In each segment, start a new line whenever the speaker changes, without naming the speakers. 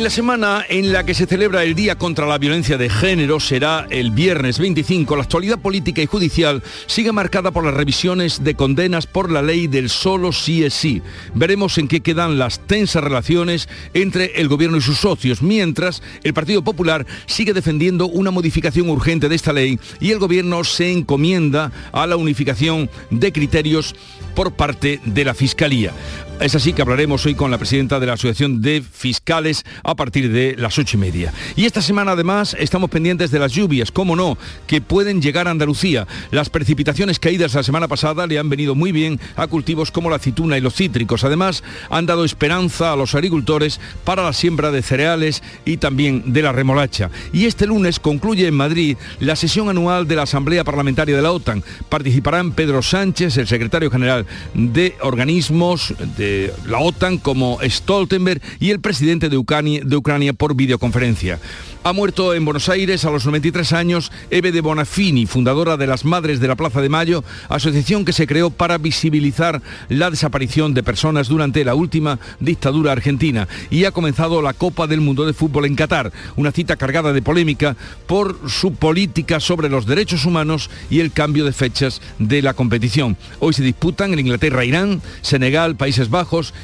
En la semana en la que se celebra el Día contra la Violencia de Género será el viernes 25. La actualidad política y judicial sigue marcada por las revisiones de condenas por la ley del solo sí es sí. Veremos en qué quedan las tensas relaciones entre el gobierno y sus socios, mientras el Partido Popular sigue defendiendo una modificación urgente de esta ley y el gobierno se encomienda a la unificación de criterios por parte de la Fiscalía. Es así que hablaremos hoy con la presidenta de la Asociación de Fiscales a partir de las ocho y media. Y esta semana además estamos pendientes de las lluvias, cómo no, que pueden llegar a Andalucía. Las precipitaciones caídas la semana pasada le han venido muy bien a cultivos como la aceituna y los cítricos. Además, han dado esperanza a los agricultores para la siembra de cereales y también de la remolacha. Y este lunes concluye en Madrid la sesión anual de la Asamblea Parlamentaria de la OTAN. Participarán Pedro Sánchez, el secretario general de organismos de la OTAN como Stoltenberg y el presidente de Ucrania, de Ucrania por videoconferencia. Ha muerto en Buenos Aires a los 93 años Eve de Bonafini, fundadora de las Madres de la Plaza de Mayo, asociación que se creó para visibilizar la desaparición de personas durante la última dictadura argentina. Y ha comenzado la Copa del Mundo de Fútbol en Qatar, una cita cargada de polémica por su política sobre los derechos humanos y el cambio de fechas de la competición. Hoy se disputan en Inglaterra, Irán, Senegal, Países Bajos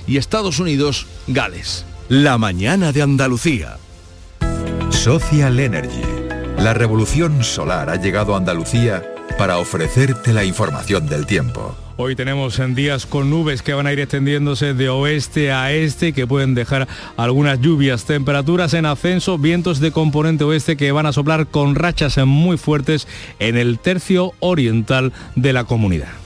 y Estados Unidos, Gales.
La mañana de Andalucía. Social Energy. La revolución solar ha llegado a Andalucía para ofrecerte la información del tiempo.
Hoy tenemos en días con nubes que van a ir extendiéndose de oeste a este que pueden dejar algunas lluvias, temperaturas en ascenso, vientos de componente oeste que van a soplar con rachas muy fuertes en el tercio oriental de la comunidad.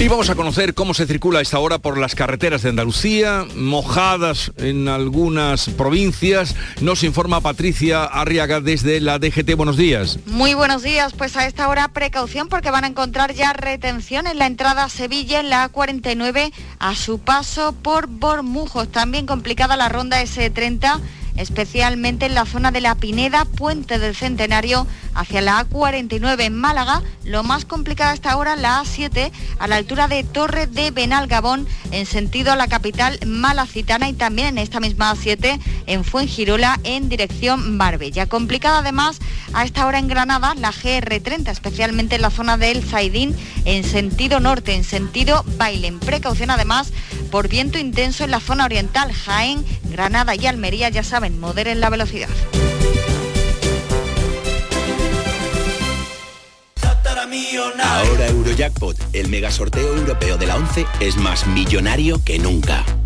Y vamos a conocer cómo se circula a esta hora por las carreteras de Andalucía, mojadas en algunas provincias. Nos informa Patricia Arriaga desde la DGT. Buenos días.
Muy buenos días. Pues a esta hora precaución porque van a encontrar ya retención en la entrada a Sevilla, en la A49, a su paso por Bormujos. También complicada la ronda S30 especialmente en la zona de la Pineda, Puente del Centenario, hacia la A49 en Málaga. Lo más complicado hasta ahora la A7 a la altura de Torre de Benalgabón en sentido a la capital malacitana y también en esta misma A7 en Fuengirola en dirección Marbella. Complicada además a esta hora en Granada la GR30, especialmente en la zona del Zaidín en sentido norte, en sentido Bailen. Precaución además por viento intenso en la zona oriental, Jaén, Granada y Almería, ya saben, moderen la velocidad.
Ahora Eurojackpot, el mega sorteo europeo de la 11, es más millonario que nunca.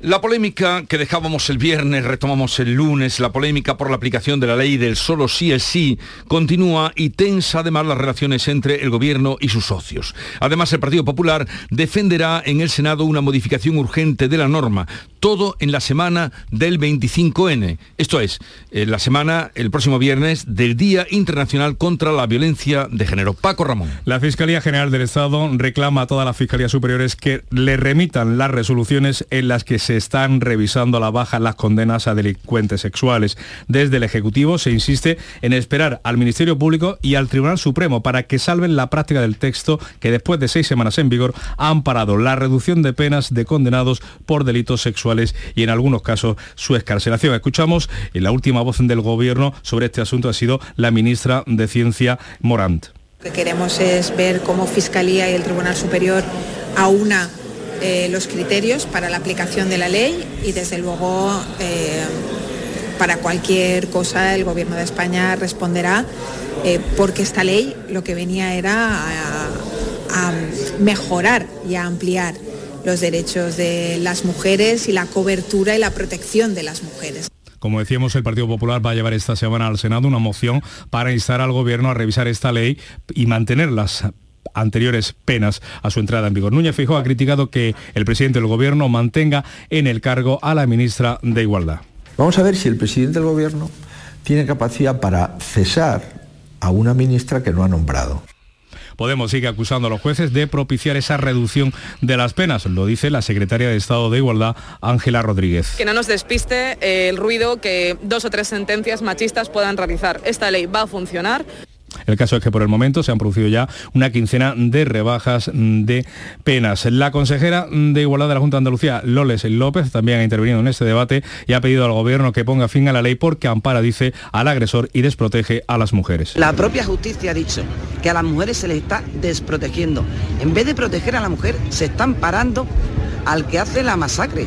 La polémica que dejábamos el viernes, retomamos el lunes, la polémica por la aplicación de la ley del solo sí es sí, continúa y tensa además las relaciones entre el gobierno y sus socios. Además, el Partido Popular defenderá en el Senado una modificación urgente de la norma, todo en la semana del 25N, esto es, en la semana, el próximo viernes, del Día Internacional contra la Violencia de Género. Paco Ramón.
La Fiscalía General del Estado reclama a todas las fiscalías superiores que le remitan las resoluciones en las que están revisando a la baja las condenas a delincuentes sexuales. Desde el Ejecutivo se insiste en esperar al Ministerio Público y al Tribunal Supremo para que salven la práctica del texto que después de seis semanas en vigor ha amparado la reducción de penas de condenados por delitos sexuales y en algunos casos su escarcelación. Escuchamos en la última voz del Gobierno sobre este asunto ha sido la ministra de Ciencia Morant.
Lo que queremos es ver cómo Fiscalía y el Tribunal Superior aúna eh, los criterios para la aplicación de la ley y desde luego eh, para cualquier cosa el Gobierno de España responderá eh, porque esta ley lo que venía era a mejorar y a ampliar los derechos de las mujeres y la cobertura y la protección de las mujeres.
Como decíamos, el Partido Popular va a llevar esta semana al Senado una moción para instar al Gobierno a revisar esta ley y mantener las anteriores penas a su entrada en vigor. Núñez Fijó ha criticado que el presidente del Gobierno mantenga en el cargo a la ministra de Igualdad.
Vamos a ver si el presidente del Gobierno tiene capacidad para cesar a una ministra que no ha nombrado.
Podemos sigue acusando a los jueces de propiciar esa reducción de las penas, lo dice la secretaria de Estado de Igualdad, Ángela Rodríguez.
Que no nos despiste el ruido que dos o tres sentencias machistas puedan realizar. Esta ley va a funcionar.
El caso es que por el momento se han producido ya una quincena de rebajas de penas. La consejera de Igualdad de la Junta de Andalucía, Loles López, también ha intervenido en este debate y ha pedido al Gobierno que ponga fin a la ley porque ampara, dice, al agresor y desprotege a las mujeres.
La propia justicia ha dicho que a las mujeres se les está desprotegiendo. En vez de proteger a la mujer, se están parando al que hace la masacre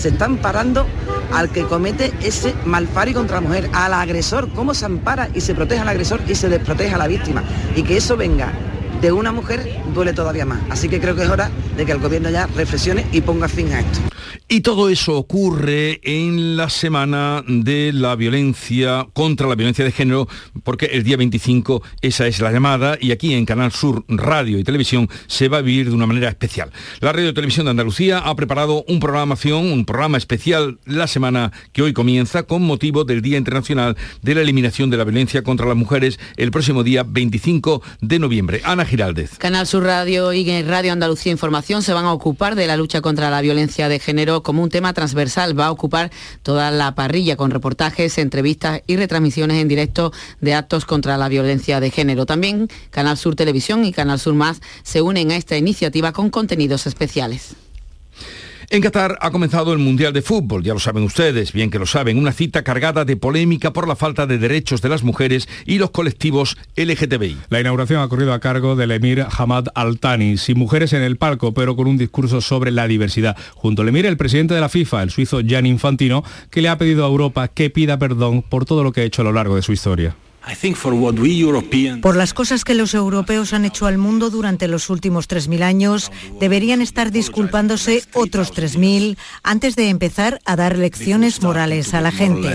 se están parando al que comete ese malfario contra la mujer, al agresor, cómo se ampara y se protege al agresor y se desprotege a la víctima. Y que eso venga de una mujer duele todavía más. Así que creo que es hora de que el gobierno ya reflexione y ponga fin a esto.
Y todo eso ocurre en la semana de la violencia contra la violencia de género, porque el día 25 esa es la llamada y aquí en Canal Sur Radio y Televisión se va a vivir de una manera especial. La Radio y Televisión de Andalucía ha preparado un programación, un programa especial la semana que hoy comienza con motivo del Día Internacional de la Eliminación de la Violencia contra las Mujeres el próximo día 25 de noviembre. Ana
Canal Sur Radio y Radio Andalucía Información se van a ocupar de la lucha contra la violencia de género como un tema transversal. Va a ocupar toda la parrilla con reportajes, entrevistas y retransmisiones en directo de actos contra la violencia de género. También Canal Sur Televisión y Canal Sur Más se unen a esta iniciativa con contenidos especiales.
En Qatar ha comenzado el Mundial de Fútbol, ya lo saben ustedes, bien que lo saben, una cita cargada de polémica por la falta de derechos de las mujeres y los colectivos LGTBI.
La inauguración ha corrido a cargo del emir Hamad Al-Thani, sin mujeres en el palco, pero con un discurso sobre la diversidad. Junto al emir, el presidente de la FIFA, el suizo Gianni Infantino, que le ha pedido a Europa que pida perdón por todo lo que ha hecho a lo largo de su historia.
Por las cosas que los europeos han hecho al mundo durante los últimos 3.000 años, deberían estar disculpándose otros 3.000 antes de empezar a dar lecciones morales a la gente.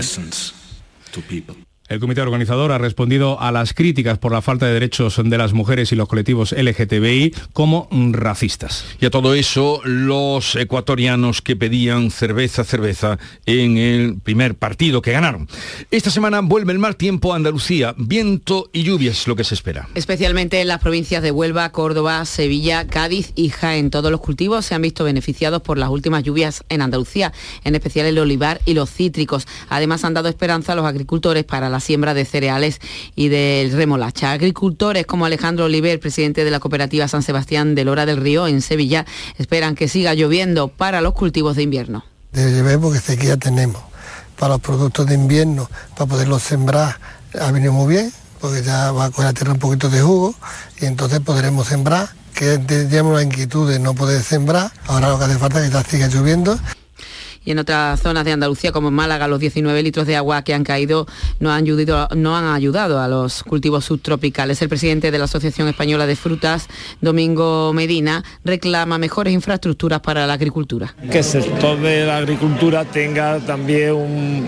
El comité organizador ha respondido a las críticas por la falta de derechos de las mujeres y los colectivos LGTBI como racistas.
Y a todo eso, los ecuatorianos que pedían cerveza, cerveza en el primer partido que ganaron. Esta semana vuelve el mal tiempo a Andalucía, viento y lluvias es lo que se espera.
Especialmente en las provincias de Huelva, Córdoba, Sevilla, Cádiz y Jaén. Todos los cultivos se han visto beneficiados por las últimas lluvias en Andalucía, en especial el olivar y los cítricos. Además han dado esperanza a los agricultores para la la siembra de cereales y del remolacha. Agricultores como Alejandro Oliver, presidente de la cooperativa San Sebastián de Lora del Río en Sevilla, esperan que siga lloviendo para los cultivos de invierno.
De llover porque sequía tenemos. Para los productos de invierno, para poderlos sembrar, ha venido muy bien, porque ya va a coger la tierra un poquito de jugo y entonces podremos sembrar, que teníamos la inquietud de no poder sembrar, ahora lo que hace falta es que ya siga lloviendo
Y en otras zonas de Andalucía, como en Málaga, los 19 litros de agua que han caído no han ayudado, no han ayudado a los cultivos subtropicales. El presidente de la Asociación Española de Frutas, Domingo Medina, reclama mejores infraestructuras para la agricultura.
Que el sector de la agricultura tenga también un,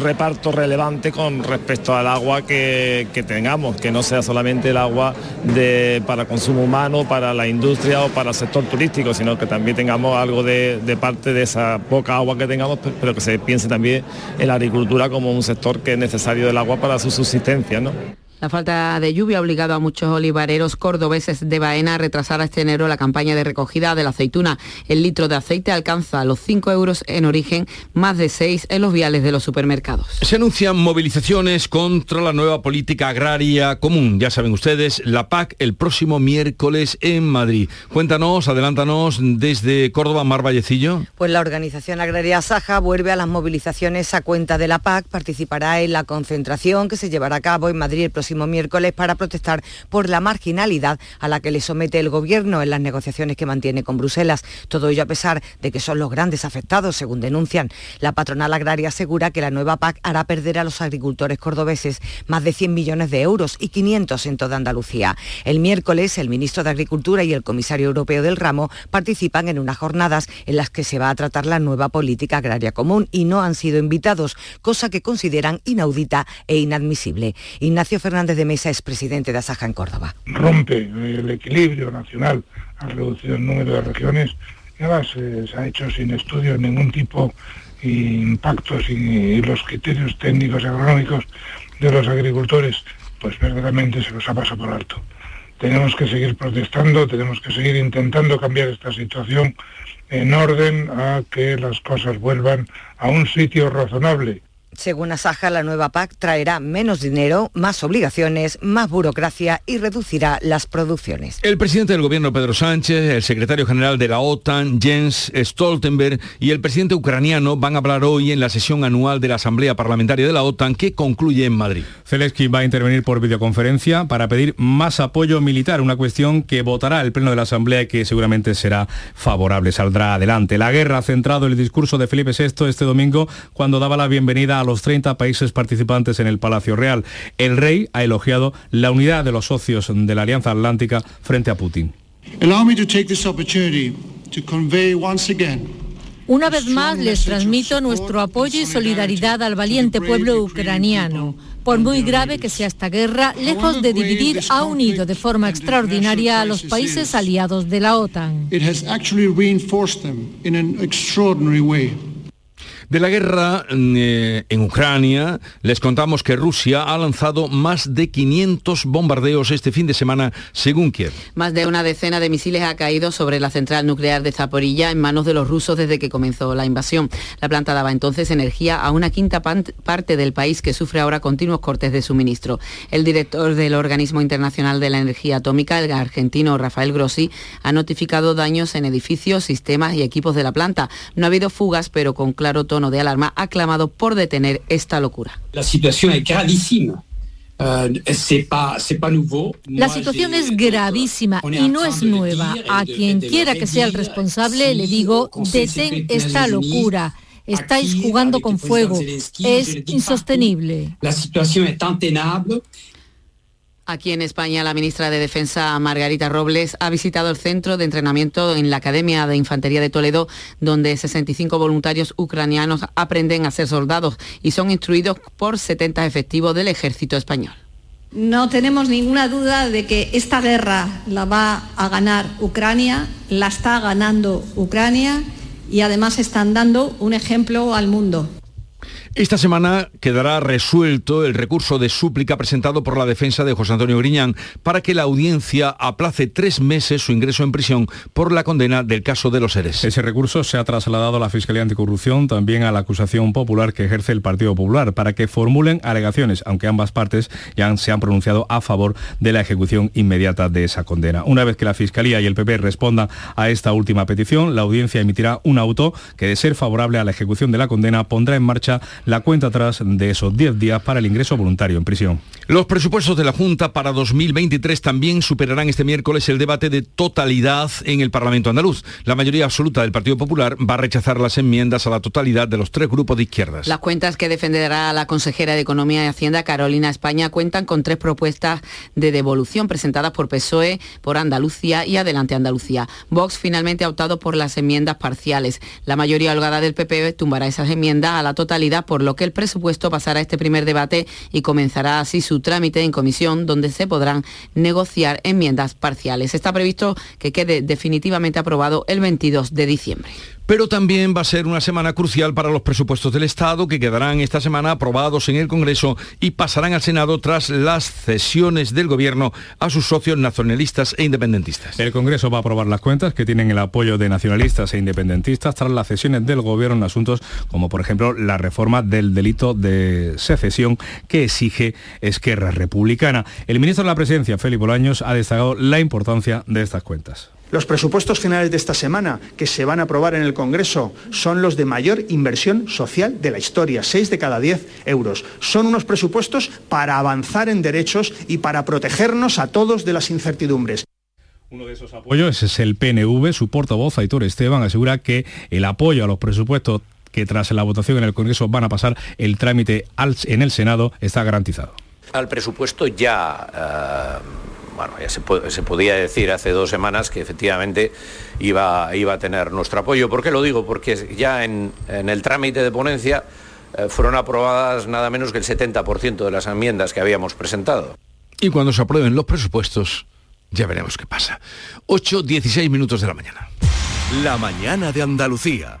reparto relevante con respecto al agua que, tengamos, que no sea solamente el agua para consumo humano, para la industria o para el sector turístico, sino que también tengamos algo de parte de esa poca agua que tengamos, pero que se piense también en la agricultura como un sector que es necesario del agua para su subsistencia. ¿no?
La falta de lluvia ha obligado a muchos olivareros cordobeses de Baena a retrasar a este enero la campaña de recogida de la aceituna. El litro de aceite alcanza los 5 euros en origen, más de 6 en los viales de los supermercados.
Se anuncian movilizaciones contra la nueva política agraria común. Ya saben ustedes, la PAC el próximo miércoles en Madrid. Cuéntanos, adelántanos desde Córdoba, Mar Vallecillo.
Pues la organización agraria Saja vuelve a las movilizaciones a cuenta de la PAC. Participará en la concentración que se llevará a cabo en Madrid el próximo miércoles para protestar por la marginalidad a la que le somete el Gobierno en las negociaciones que mantiene con Bruselas. Todo ello a pesar de que son los grandes afectados, según denuncian. La patronal agraria asegura que la nueva PAC hará perder a los agricultores cordobeses más de 100 millones de euros y 500 en toda Andalucía. El miércoles, el ministro de Agricultura y el comisario europeo del ramo participan en unas jornadas en las que se va a tratar la nueva política agraria común y no han sido invitados, cosa que consideran inaudita e inadmisible. Ignacio Fernández Fernández de Mesa es presidente de Asaja en Córdoba.
Rompe el equilibrio nacional al reducir el número de regiones y además eh, se ha hecho sin estudio ningún tipo de impactos y, los criterios técnicos y agronómicos de los agricultores, pues verdaderamente se los ha pasado por alto. Tenemos que seguir protestando, tenemos que seguir intentando cambiar esta situación en orden a que las cosas vuelvan a un sitio razonable
según Asaja, la nueva PAC traerá menos dinero, más obligaciones, más burocracia y reducirá las producciones.
El presidente del gobierno Pedro Sánchez, el secretario general de la OTAN Jens Stoltenberg y el presidente ucraniano van a hablar hoy en la sesión anual de la Asamblea Parlamentaria de la OTAN que concluye en Madrid.
Zelensky va a intervenir por videoconferencia para pedir más apoyo militar, una cuestión que votará el Pleno de la Asamblea y que seguramente será favorable, saldrá adelante. La guerra ha centrado el discurso de Felipe VI este domingo cuando daba la bienvenida a los 30 países participantes en el Palacio Real. El rey ha elogiado la unidad de los socios de la Alianza Atlántica frente a Putin.
Una vez más les transmito nuestro apoyo y solidaridad al valiente pueblo ucraniano. Por muy grave que sea esta guerra, lejos de dividir, ha unido de forma extraordinaria a los países aliados de la OTAN.
De la guerra eh, en Ucrania, les contamos que Rusia ha lanzado más de 500 bombardeos este fin de semana, según Kiev.
Más de una decena de misiles ha caído sobre la central nuclear de Zaporilla en manos de los rusos desde que comenzó la invasión. La planta daba entonces energía a una quinta parte del país que sufre ahora continuos cortes de suministro. El director del Organismo Internacional de la Energía Atómica, el argentino Rafael Grossi, ha notificado daños en edificios, sistemas y equipos de la planta. No ha habido fugas, pero con claro tono tono de alarma, ha clamado por detener esta locura.
La situación es gravísima.
Uh, la situación es gravísima y no es nueva. A quien quiera que sea el responsable le digo, detén esta locura. Estáis jugando con fuego. Es insostenible.
La situación es tan tenable
Aquí en España, la ministra de Defensa, Margarita Robles, ha visitado el centro de entrenamiento en la Academia de Infantería de Toledo, donde 65 voluntarios ucranianos aprenden a ser soldados y son instruidos por 70 efectivos del ejército español.
No tenemos ninguna duda de que esta guerra la va a ganar Ucrania, la está ganando Ucrania y además están dando un ejemplo al mundo.
Esta semana quedará resuelto el recurso de súplica presentado por la defensa de José Antonio Griñán para que la audiencia aplace tres meses su ingreso en prisión por la condena del caso de los seres.
Ese recurso se ha trasladado a la Fiscalía Anticorrupción, también a la acusación popular que ejerce el Partido Popular, para que formulen alegaciones, aunque ambas partes ya se han pronunciado a favor de la ejecución inmediata de esa condena. Una vez que la Fiscalía y el PP respondan a esta última petición, la audiencia emitirá un auto que, de ser favorable a la ejecución de la condena, pondrá en marcha la cuenta atrás de esos 10 días para el ingreso voluntario en prisión.
Los presupuestos de la Junta para 2023 también superarán este miércoles el debate de totalidad en el Parlamento andaluz. La mayoría absoluta del Partido Popular va a rechazar las enmiendas a la totalidad de los tres grupos de izquierdas.
Las cuentas que defenderá la consejera de Economía y Hacienda, Carolina España, cuentan con tres propuestas de devolución presentadas por PSOE, por Andalucía y Adelante Andalucía. Vox finalmente ha optado por las enmiendas parciales. La mayoría holgada del PP tumbará esas enmiendas a la totalidad, por lo que el presupuesto pasará a este primer debate y comenzará así su trámite en comisión, donde se podrán negociar enmiendas parciales. Está previsto que quede definitivamente aprobado el 22 de diciembre.
Pero también va a ser una semana crucial para los presupuestos del Estado que quedarán esta semana aprobados en el Congreso y pasarán al Senado tras las cesiones del Gobierno a sus socios nacionalistas e independentistas.
El Congreso va a aprobar las cuentas que tienen el apoyo de nacionalistas e independentistas tras las cesiones del Gobierno en asuntos como por ejemplo la reforma del delito de secesión que exige Esquerra Republicana. El ministro de la Presidencia, Felipe Bolaños, ha destacado la importancia de estas cuentas.
Los presupuestos generales de esta semana que se van a aprobar en el Congreso son los de mayor inversión social de la historia, 6 de cada 10 euros. Son unos presupuestos para avanzar en derechos y para protegernos a todos de las incertidumbres.
Uno de esos apoyos es el PNV. Su portavoz, Aitor Esteban, asegura que el apoyo a los presupuestos que tras la votación en el Congreso van a pasar el trámite en el Senado está garantizado.
Al presupuesto ya... Uh bueno, ya se, podía decir hace dos semanas que efectivamente iba, iba a tener nuestro apoyo. ¿Por qué lo digo? Porque ya en, el trámite de ponencia eh, fueron aprobadas nada menos que el 70% de las enmiendas que habíamos presentado.
Y cuando se aprueben los presupuestos, ya veremos qué pasa. 8, 16 minutos de la mañana.
La mañana de Andalucía.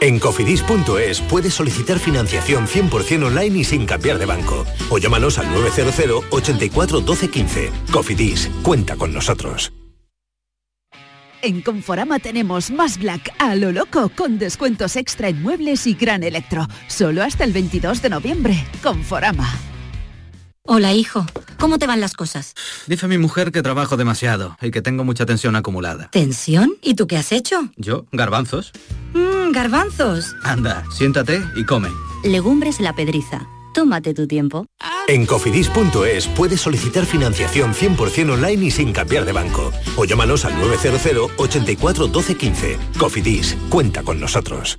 En cofidis.es puedes solicitar financiación 100% online y sin cambiar de banco. O llámanos al 900 84 12 15. Cofidis, cuenta con nosotros.
En Conforama tenemos más Black a lo loco con descuentos extra en muebles y gran electro. Solo hasta el 22 de noviembre. Conforama.
Hola, hijo. ¿Cómo te van las cosas?
Dice mi mujer que trabajo demasiado y que tengo mucha tensión acumulada.
¿Tensión? ¿Y tú qué has hecho?
Yo, garbanzos.
Mmm, garbanzos.
Anda, siéntate y come.
Legumbres la pedriza. Tómate tu tiempo.
En cofidis.es puedes solicitar financiación 100% online y sin cambiar de banco. O llámanos al 900 84 12 15. Cofidis, cuenta con nosotros.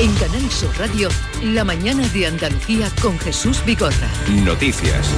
En Canal Sur Radio, la mañana de Andalucía con Jesús Bigorra.
Noticias.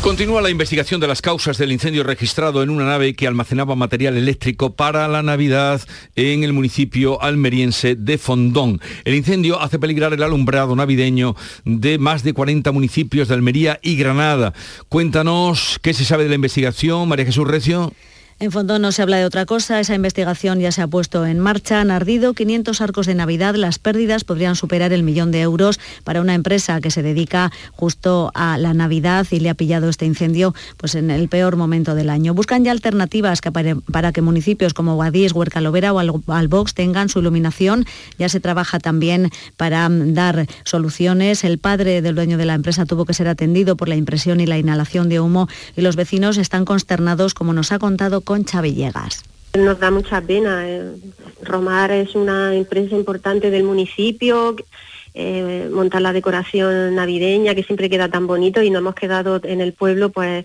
Continúa la investigación de las causas del incendio registrado en una nave que almacenaba material eléctrico para la Navidad en el municipio almeriense de Fondón. El incendio hace peligrar el alumbrado navideño de más de 40 municipios de Almería y Granada. Cuéntanos qué se sabe de la investigación, María Jesús Recio.
En fondo no se habla de otra cosa, esa investigación ya se ha puesto en marcha, han ardido 500 arcos de Navidad, las pérdidas podrían superar el millón de euros para una empresa que se dedica justo a la Navidad y le ha pillado este incendio pues en el peor momento del año. Buscan ya alternativas para, que municipios como Guadix, Huercalovera o Albox tengan su iluminación, ya se trabaja también para mm, dar soluciones. El padre del dueño de la empresa tuvo que ser atendido por la impresión y la inhalación de humo y los vecinos están consternados como nos ha contado Concha Villegas.
Nos da mucha pena. Eh, Romar es una empresa importante del municipio. Eh, montar la decoración navideña que siempre queda tan bonito y nos hemos quedado en el pueblo pues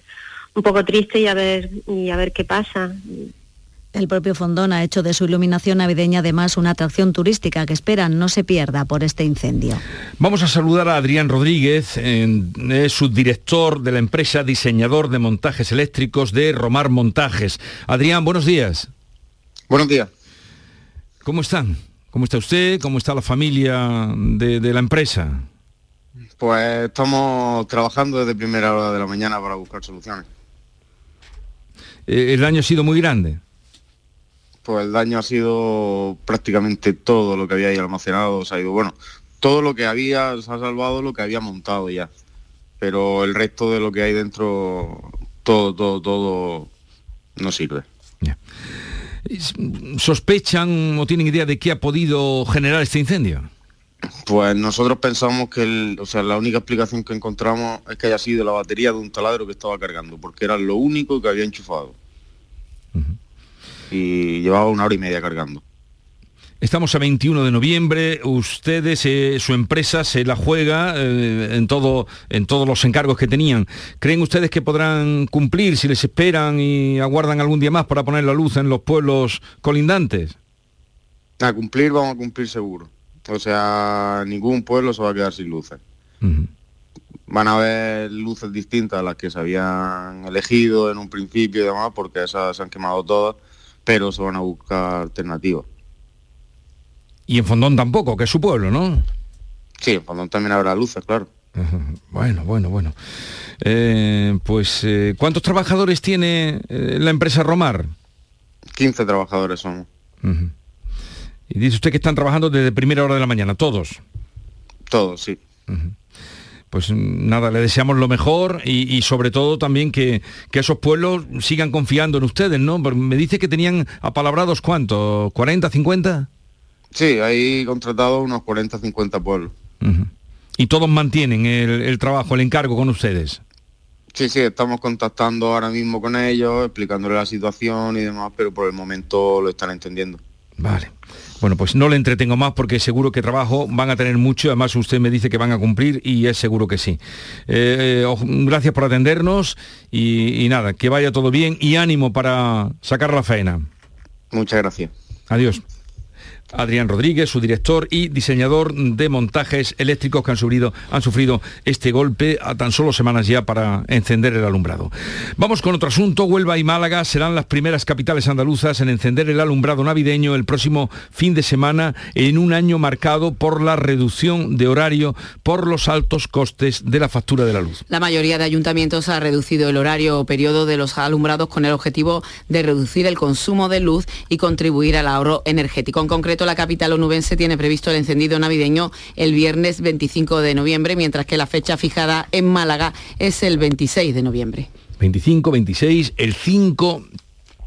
un poco triste y a ver y a ver qué pasa.
El propio Fondón ha hecho de su iluminación navideña además una atracción turística que esperan no se pierda por este incendio.
Vamos a saludar a Adrián Rodríguez, es subdirector de la empresa diseñador de montajes eléctricos de Romar Montajes. Adrián, buenos días.
Buenos días.
¿Cómo están? ¿Cómo está usted? ¿Cómo está la familia de, de la empresa?
Pues estamos trabajando desde primera hora de la mañana para buscar soluciones.
Eh, ¿El daño ha sido muy grande?
Pues el daño ha sido prácticamente todo lo que había ahí almacenado, se ha ido, bueno, todo lo que había, se ha salvado lo que había montado ya, pero el resto de lo que hay dentro, todo, todo, todo no sirve.
sospechan o tienen idea de qué ha podido generar este incendio?
Pues nosotros pensamos que o sea, la única explicación que encontramos es que haya sido la batería de un taladro que estaba cargando, porque era lo único que había enchufado. Y llevaba una hora y media cargando.
Estamos a 21 de noviembre, ustedes, eh, su empresa se la juega eh, en, todo, en todos los encargos que tenían. ¿Creen ustedes que podrán cumplir si les esperan y aguardan algún día más para poner la luz en los pueblos colindantes?
A cumplir vamos a cumplir seguro. O sea, ningún pueblo se va a quedar sin luces. Van a haber luces distintas a las que se habían elegido en un principio y demás, porque esas se han quemado todas, pero se van a buscar alternativas.
Y en Fondón tampoco, que es su pueblo, ¿no?
Sí, en Fondón también habrá luces, claro.
Bueno, bueno, bueno. Eh, pues, eh, ¿cuántos trabajadores tiene eh, la empresa Romar?
15 trabajadores somos.
Y dice usted que están trabajando desde primera hora de la mañana, todos.
Todos, sí.
Pues nada, le deseamos lo mejor y, sobre todo también que, esos pueblos sigan confiando en ustedes, ¿no? me dice que tenían apalabrados cuántos, ¿40, 50?
Sí, hay contratado unos 40, 50 pueblos.
¿Y todos mantienen el, trabajo, el encargo con ustedes?
Sí, sí, estamos contactando ahora mismo con ellos, explicándole la situación y demás, pero por el momento lo están entendiendo.
Vale. Bueno, pues no le entretengo más porque seguro que trabajo van a tener mucho, además usted me dice que van a cumplir y es seguro que sí. Eh, gracias por atendernos y, y nada, que vaya todo bien y ánimo para sacar la faena.
Muchas gracias.
Adiós. Adrián Rodríguez, su director y diseñador de montajes eléctricos que han sufrido, este golpe a tan solo semanas ya para encender el alumbrado. Vamos con otro asunto. Huelva y Málaga serán las primeras capitales andaluzas en encender el alumbrado navideño el próximo fin de semana en un año marcado por la reducción de horario por los altos costes de la factura de la luz.
La mayoría de ayuntamientos ha reducido el horario o periodo de los alumbrados con el objetivo de reducir el consumo de luz y contribuir al ahorro energético. En concreto, la capital onubense tiene previsto el encendido navideño el viernes 25 de noviembre, mientras que la fecha fijada en Málaga es el 26 de noviembre.
25, 26, el 5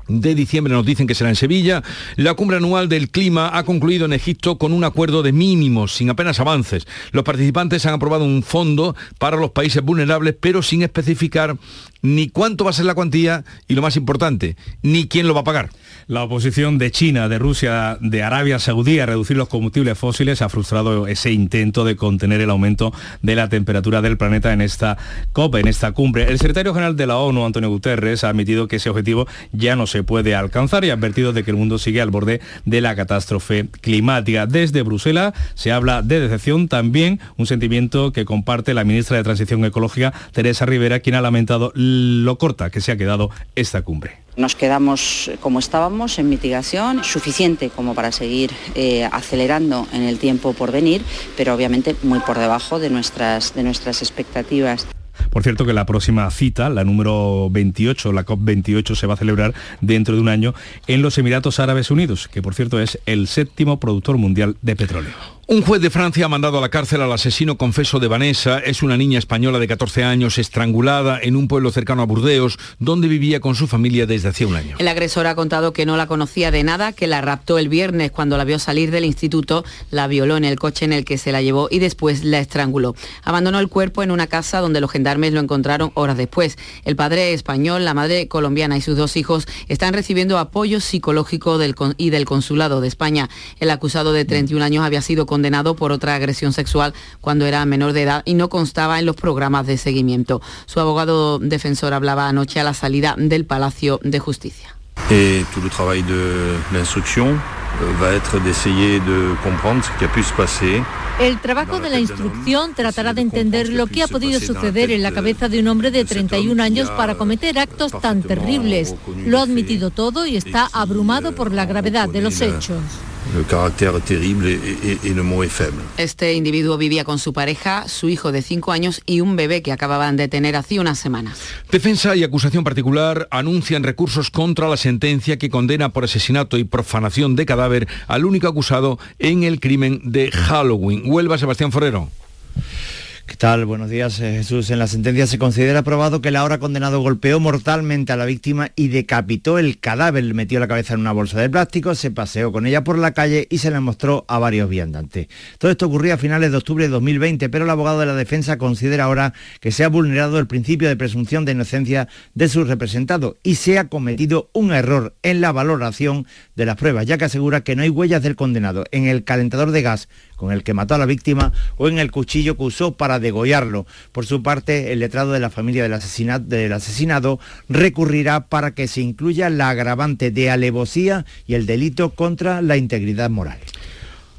de diciembre nos dicen que será en Sevilla. La cumbre anual del clima ha concluido en Egipto con un acuerdo de mínimos, sin apenas avances. Los participantes han aprobado un fondo para los países vulnerables, pero sin especificar ni cuánto va a ser la cuantía y lo más importante, ni quién lo va a pagar.
La oposición de China, de Rusia, de Arabia Saudí a reducir los combustibles fósiles ha frustrado ese intento de contener el aumento de la temperatura del planeta en esta COP, en esta cumbre. El secretario general de la ONU, Antonio Guterres, ha admitido que ese objetivo ya no se puede alcanzar y ha advertido de que el mundo sigue al borde de la catástrofe climática. Desde Bruselas se habla de decepción, también un sentimiento que comparte la ministra de Transición Ecológica, Teresa Rivera, quien ha lamentado lo corta que se ha quedado esta cumbre.
Nos quedamos como estábamos en mitigación, suficiente como para seguir eh, acelerando en el tiempo por venir, pero obviamente muy por debajo de nuestras, de nuestras expectativas.
Por cierto que la próxima cita, la número 28, la COP28, se va a celebrar dentro de un año en los Emiratos Árabes Unidos, que por cierto es el séptimo productor mundial de petróleo.
Un juez de Francia ha mandado a la cárcel al asesino confeso de Vanessa. Es una niña española de 14 años estrangulada en un pueblo cercano a Burdeos, donde vivía con su familia desde hace un año.
El agresor ha contado que no la conocía de nada, que la raptó el viernes cuando la vio salir del instituto, la violó en el coche en el que se la llevó y después la estranguló. Abandonó el cuerpo en una casa donde los gendarmes lo encontraron horas después. El padre español, la madre colombiana y sus dos hijos están recibiendo apoyo psicológico y del consulado de España. El acusado de 31 años había sido condenado por otra agresión sexual cuando era menor de edad y no constaba en los programas de seguimiento. Su abogado defensor hablaba anoche a la salida del Palacio de Justicia.
Et tout le travail de l'instruction euh, va être d'essayer de comprendre ce qui a pu se passer.
El trabajo de la instrucción tratará de entender lo que ha podido suceder en la cabeza de un hombre de 31 años para cometer actos tan terribles. Lo ha admitido todo y está abrumado por la gravedad de los hechos
el carácter terrible y, el muy
Este individuo vivía con su pareja, su hijo de 5 años y un bebé que acababan de tener hace unas semanas.
Defensa y acusación particular anuncian recursos contra la sentencia que condena por asesinato y profanación de cadáver al único acusado en el crimen de Halloween. Huelva Sebastián Forero.
¿Qué tal? Buenos días, eh, Jesús. En la sentencia se considera probado que el ahora condenado golpeó mortalmente a la víctima y decapitó el cadáver, metió la cabeza en una bolsa de plástico, se paseó con ella por la calle y se la mostró a varios viandantes. Todo esto ocurrió a finales de octubre de 2020, pero el abogado de la defensa considera ahora que se ha vulnerado el principio de presunción de inocencia de su representado y se ha cometido un error en la valoración de las pruebas, ya que asegura que no hay huellas del condenado en el calentador de gas con el que mató a la víctima o en el cuchillo que usó para degollarlo. Por su parte, el letrado de la familia del, del asesinado recurrirá para que se incluya la agravante de alevosía y el delito contra la integridad moral.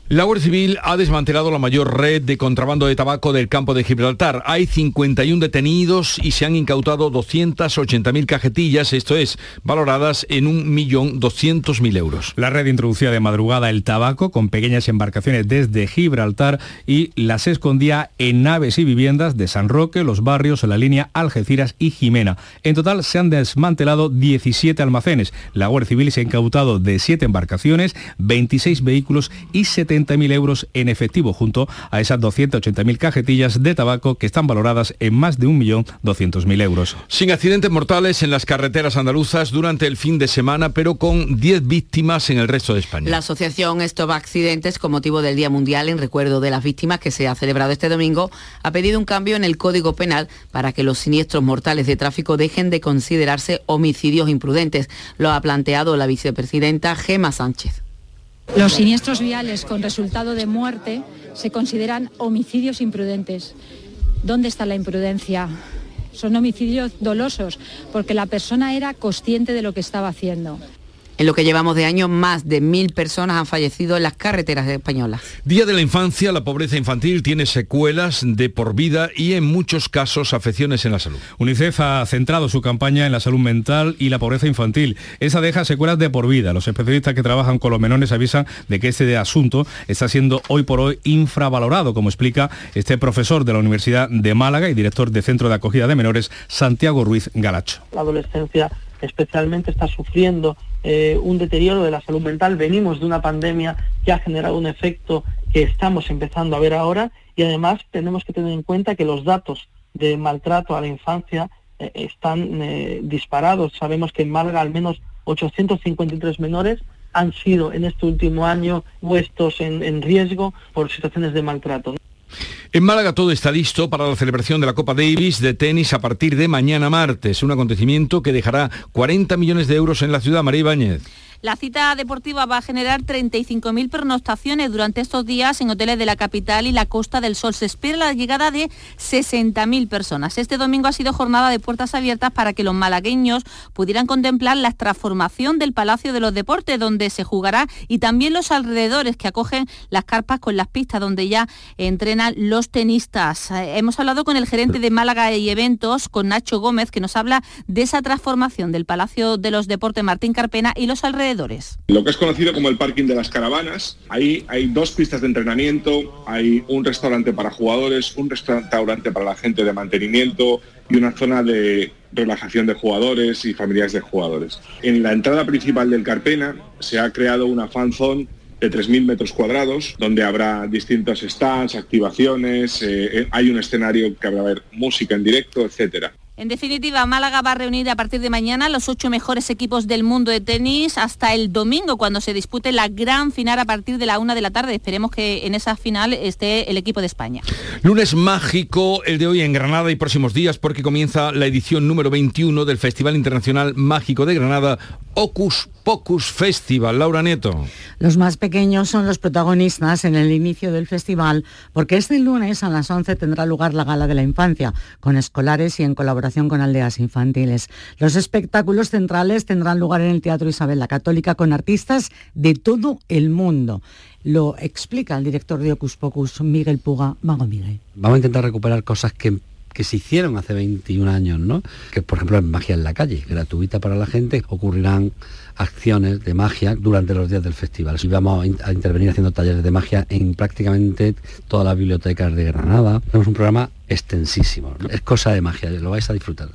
La Guardia Civil ha desmantelado la mayor red de contrabando de tabaco del campo de Gibraltar. Hay 51 detenidos y se han incautado 280.000 cajetillas, esto es, valoradas en 1.200.000 euros.
La red introducía de madrugada el tabaco con pequeñas embarcaciones desde Gibraltar y las escondía en naves y viviendas de San Roque, Los Barrios, la línea Algeciras y Jimena. En total se han desmantelado 17 almacenes. La Guardia Civil se ha incautado de 7 embarcaciones, 26 vehículos y 70 70.000 euros en efectivo, junto a esas 280.000 cajetillas de tabaco que están valoradas en más de 1.200.000 euros.
Sin accidentes mortales en las carreteras andaluzas durante el fin de semana, pero con 10 víctimas en el resto de España.
La asociación Stop Accidentes, con motivo del Día Mundial en recuerdo de las víctimas que se ha celebrado este domingo, ha pedido un cambio en el Código Penal para que los siniestros mortales de tráfico dejen de considerarse homicidios imprudentes. Lo ha planteado la vicepresidenta Gema Sánchez.
Los siniestros viales con resultado de muerte se consideran homicidios imprudentes. ¿Dónde está la imprudencia? Son homicidios dolosos porque la persona era consciente de lo que estaba haciendo.
En lo que llevamos de año, más de mil personas han fallecido en las carreteras españolas.
Día de la infancia, la pobreza infantil tiene secuelas de por vida y en muchos casos afecciones en la salud.
UNICEF ha centrado su campaña en la salud mental y la pobreza infantil. Esa deja secuelas de por vida. Los especialistas que trabajan con los menores avisan de que este asunto está siendo hoy por hoy infravalorado, como explica este profesor de la Universidad de Málaga y director de Centro de Acogida de Menores, Santiago Ruiz Galacho.
La adolescencia especialmente está sufriendo eh, un deterioro de la salud mental. Venimos de una pandemia que ha generado un efecto que estamos empezando a ver ahora y además tenemos que tener en cuenta que los datos de maltrato a la infancia eh, están eh, disparados. Sabemos que en Málaga al menos 853 menores han sido en este último año puestos en riesgo por situaciones de maltrato.
En Málaga todo está listo para la celebración de la Copa Davis de tenis a partir de mañana martes, un acontecimiento que dejará 40 millones de euros en la ciudad. María Ibáñez.
La cita deportiva va a generar 35.000 pernoctaciones durante estos días en hoteles de la capital y la Costa del Sol. Se espera la llegada de 60.000 personas. Este domingo ha sido jornada de puertas abiertas para que los malagueños pudieran contemplar la transformación del Palacio de los Deportes, donde se jugará, y también los alrededores que acogen las carpas con las pistas, donde ya entrenan los tenistas. Eh, hemos hablado con el gerente de Málaga y Eventos, con Nacho Gómez, que nos habla de esa transformación del Palacio de los Deportes Martín Carpena y los alrededores
lo que es conocido como el parking de las caravanas, ahí hay dos pistas de entrenamiento, hay un restaurante para jugadores, un restaurante para la gente de mantenimiento y una zona de relajación de jugadores y familiares de jugadores. En la entrada principal del Carpena se ha creado una fan zone de 3.000 metros cuadrados, donde habrá distintos stands, activaciones, eh, eh, hay un escenario que habrá música en directo, etcétera.
En definitiva, Málaga va a reunir a partir de mañana los ocho mejores equipos del mundo de tenis hasta el domingo, cuando se dispute la gran final a partir de la una de la tarde. Esperemos que en esa final esté el equipo de España.
Lunes mágico, el de hoy en Granada y próximos días, porque comienza la edición número 21 del Festival Internacional Mágico de Granada, Ocus Pocus Festival. Laura Neto.
Los más pequeños son los protagonistas en el inicio del festival, porque este lunes a las 11 tendrá lugar la Gala de la Infancia, con escolares y en colaboración con aldeas infantiles. Los espectáculos centrales tendrán lugar en el Teatro Isabel la Católica con artistas de todo el mundo. Lo explica el director de Ocus Pocus, Miguel Puga. Mago Miguel.
Vamos a intentar recuperar cosas que que se hicieron hace 21 años, ¿no? Que por ejemplo en magia en la calle, gratuita para la gente, ocurrirán acciones de magia durante los días del festival. Y vamos a, intervenir haciendo talleres de magia en prácticamente todas las bibliotecas de Granada. Tenemos un programa extensísimo, es cosa de magia, lo vais a disfrutar.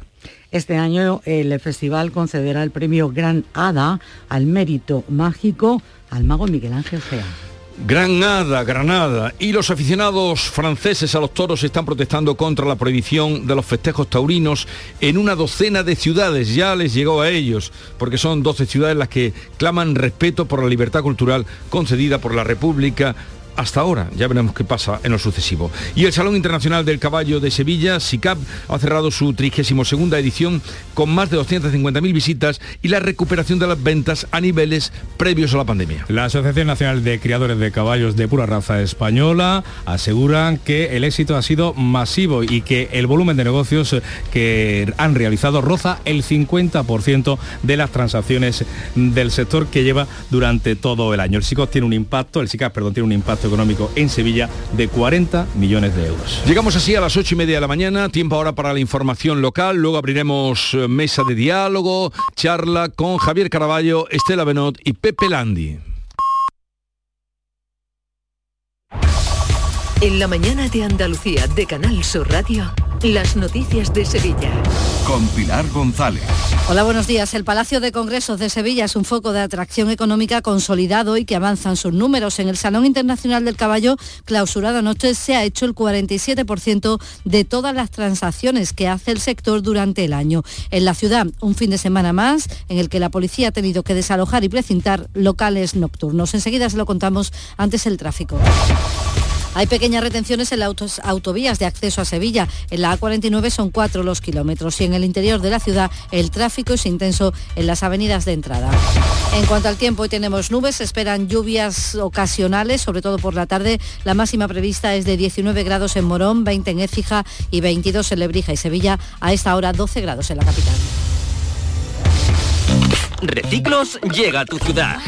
Este año el festival concederá el premio Gran Hada al mérito mágico al mago Miguel Ángel Gea.
Granada, Granada. Y los aficionados franceses a los toros están protestando contra la prohibición de los festejos taurinos en una docena de ciudades. Ya les llegó a ellos, porque son 12 ciudades las que claman respeto por la libertad cultural concedida por la República hasta ahora. Ya veremos qué pasa en lo sucesivo. Y el Salón Internacional del Caballo de Sevilla, SICAP, ha cerrado su 32 edición con más de 250.000 visitas y la recuperación de las ventas a niveles previos a la pandemia.
La Asociación Nacional de Criadores de Caballos de pura raza española aseguran que el éxito ha sido masivo y que el volumen de negocios que han realizado roza el 50% de las transacciones del sector que lleva durante todo el año. El SICAP tiene un impacto, el SICAP, perdón, tiene un impacto económico en Sevilla de 40 millones de euros.
Llegamos así a las 8 y media de la mañana, tiempo ahora para la información local, luego abriremos eh, mesa de diálogo, charla con Javier Caraballo, Estela Benot y Pepe Landi.
En la mañana de Andalucía de Canal Sur Radio. Las noticias de Sevilla.
Con Pilar González.
Hola, buenos días. El Palacio de Congresos de Sevilla es un foco de atracción económica consolidado y que avanzan sus números. En el Salón Internacional del Caballo, clausurado anoche, se ha hecho el 47% de todas las transacciones que hace el sector durante el año. En la ciudad, un fin de semana más en el que la policía ha tenido que desalojar y precintar locales nocturnos. Enseguida se lo contamos antes el tráfico. Hay pequeñas retenciones en las autovías de acceso a Sevilla. En la A49 son cuatro los kilómetros y en el interior de la ciudad el tráfico es intenso en las avenidas de entrada. En cuanto al tiempo, hoy tenemos nubes, esperan lluvias ocasionales, sobre todo por la tarde. La máxima prevista es de 19 grados en Morón, 20 en Écija y 22 en Lebrija y Sevilla. A esta hora 12 grados en la capital.
Reciclos llega a tu ciudad.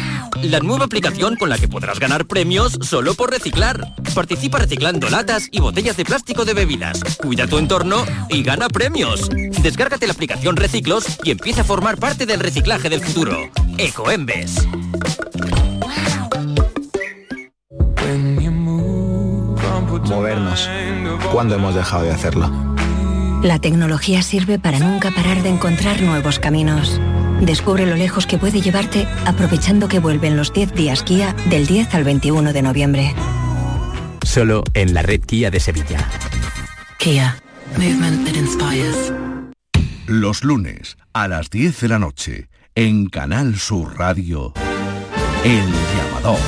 La nueva aplicación con la que podrás ganar premios solo por reciclar. Participa reciclando latas y botellas de plástico de bebidas. Cuida tu entorno y gana premios. Descárgate la aplicación Reciclos y empieza a formar parte del reciclaje del futuro. Ecoembes.
Movernos. ¿Cuándo hemos dejado de hacerlo?
La tecnología sirve para nunca parar de encontrar nuevos caminos Descubre lo lejos que puede llevarte aprovechando que vuelven los 10 días Kia del 10 al 21 de noviembre.
Solo en la red Kia de Sevilla.
Kia. Movement that inspires.
Los lunes a las 10 de la noche en Canal Sur Radio. El llamador.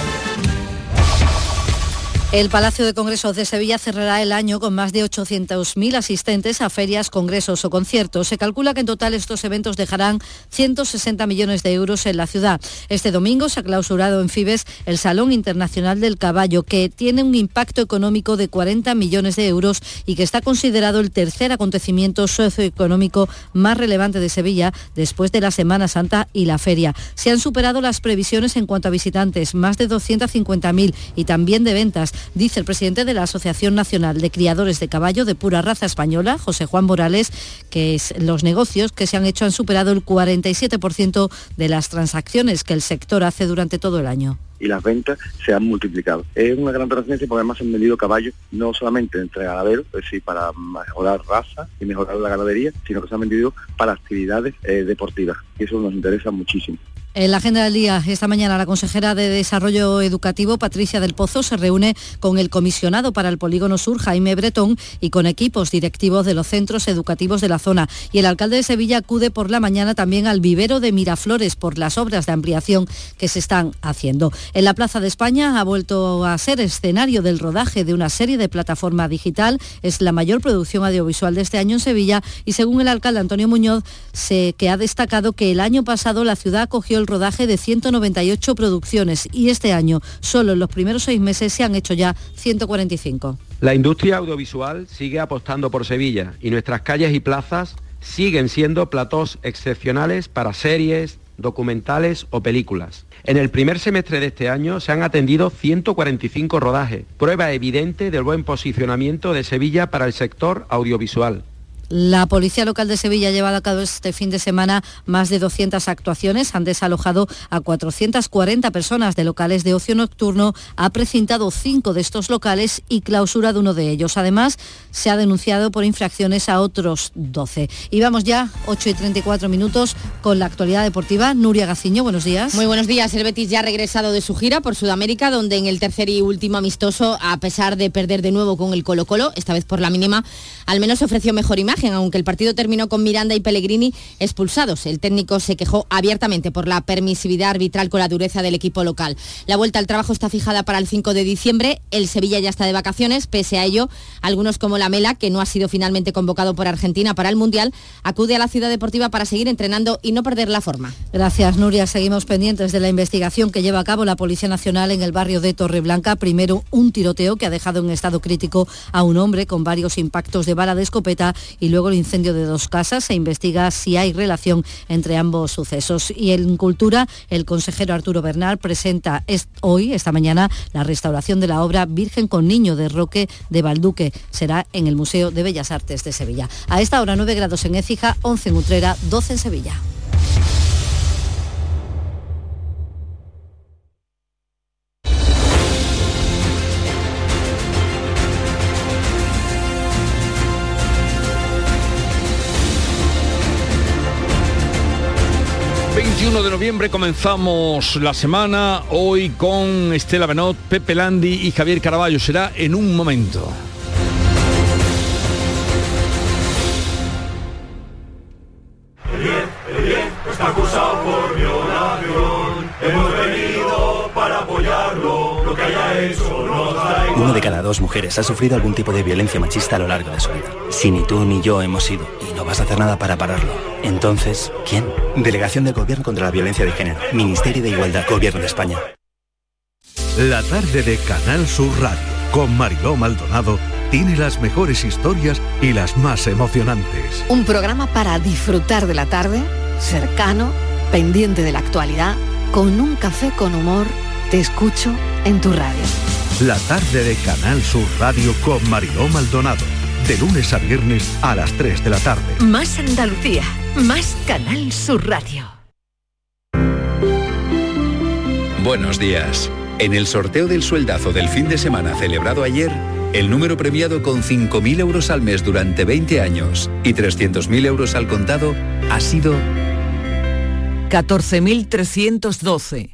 El Palacio de Congresos de Sevilla cerrará el año con más de 800.000 asistentes a ferias, congresos o conciertos. Se calcula que en total estos eventos dejarán 160 millones de euros en la ciudad. Este domingo se ha clausurado en Fibes el Salón Internacional del Caballo, que tiene un impacto económico de 40 millones de euros y que está considerado el tercer acontecimiento socioeconómico más relevante de Sevilla después de la Semana Santa y la feria. Se han superado las previsiones en cuanto a visitantes, más de 250.000 y también de ventas dice el presidente de la Asociación Nacional de Criadores de Caballo de pura raza española, José Juan Morales, que los negocios que se han hecho han superado el 47% de las transacciones que el sector hace durante todo el año
y las ventas se han multiplicado. Es una gran trascendencia porque además han vendido caballos no solamente entre ganaderos, es decir, para mejorar raza y mejorar la ganadería, sino que se han vendido para actividades eh, deportivas y eso nos interesa muchísimo.
En la agenda del día, esta mañana, la consejera de Desarrollo Educativo, Patricia del Pozo, se reúne con el comisionado para el Polígono Sur, Jaime Bretón, y con equipos directivos de los centros educativos de la zona. Y el alcalde de Sevilla acude por la mañana también al vivero de Miraflores por las obras de ampliación que se están haciendo. En la Plaza de España ha vuelto a ser escenario del rodaje de una serie de plataforma digital. Es la mayor producción audiovisual de este año en Sevilla y según el alcalde Antonio Muñoz, se, que ha destacado que el año pasado la ciudad acogió el rodaje de 198 producciones y este año, solo en los primeros seis meses, se han hecho ya 145.
La industria audiovisual sigue apostando por Sevilla y nuestras calles y plazas siguen siendo platós excepcionales para series, documentales o películas. En el primer semestre de este año se han atendido 145 rodajes, prueba evidente del buen posicionamiento de Sevilla para el sector audiovisual.
La Policía Local de Sevilla ha llevado a cabo este fin de semana más de 200 actuaciones. Han desalojado a 440 personas de locales de ocio nocturno, ha precintado cinco de estos locales y clausurado uno de ellos. Además, se ha denunciado por infracciones a otros 12. Y vamos ya, 8 y 34 minutos, con la actualidad deportiva. Nuria Gaciño, buenos días.
Muy buenos días. El Betis ya ha regresado de su gira por Sudamérica, donde en el tercer y último amistoso, a pesar de perder de nuevo con el Colo Colo, esta vez por la mínima, al menos ofreció mejor imagen aunque el partido terminó con Miranda y Pellegrini expulsados. El técnico se quejó abiertamente por la permisividad arbitral con la dureza del equipo local. La vuelta al trabajo está fijada para el 5 de diciembre. El Sevilla ya está de vacaciones. Pese a ello, algunos como la Mela, que no ha sido finalmente convocado por Argentina para el Mundial, acude a la ciudad deportiva para seguir entrenando y no perder la forma.
Gracias, Nuria. Seguimos pendientes de la investigación que lleva a cabo la Policía Nacional en el barrio de Torreblanca. Primero, un tiroteo que ha dejado en estado crítico a un hombre con varios impactos de bala de escopeta luego el incendio de dos casas. Se investiga si hay relación entre ambos sucesos. Y en Cultura, el consejero Arturo Bernal presenta hoy, esta mañana, la restauración de la obra Virgen con Niño de Roque de Balduque. Será en el Museo de Bellas Artes de Sevilla. A esta hora 9 grados en Écija, 11 en Utrera, 12 en Sevilla.
21 de noviembre comenzamos la semana, hoy con Estela Benot, Pepe Landi y Javier Caraballo. Será en un momento.
Uno de cada dos mujeres ha sufrido algún tipo de violencia machista a lo largo de su vida. Si ni tú ni yo hemos sido y no vas a hacer nada para pararlo, entonces, ¿quién? Delegación del Gobierno contra la Violencia de Género. Ministerio de Igualdad. Gobierno de España.
La tarde de Canal Sur Radio con Mariló Maldonado tiene las mejores historias y las más emocionantes.
Un programa para disfrutar de la tarde, cercano, pendiente de la actualidad, con un café con humor. Te escucho en tu radio.
La tarde de Canal Sur Radio con Mariló Maldonado. De lunes a viernes a las 3 de la tarde.
Más Andalucía, más Canal Sur Radio.
Buenos días. En el sorteo del sueldazo del fin de semana celebrado ayer, el número premiado con 5.000 euros al mes durante 20 años y 300.000 euros al contado ha sido
14.312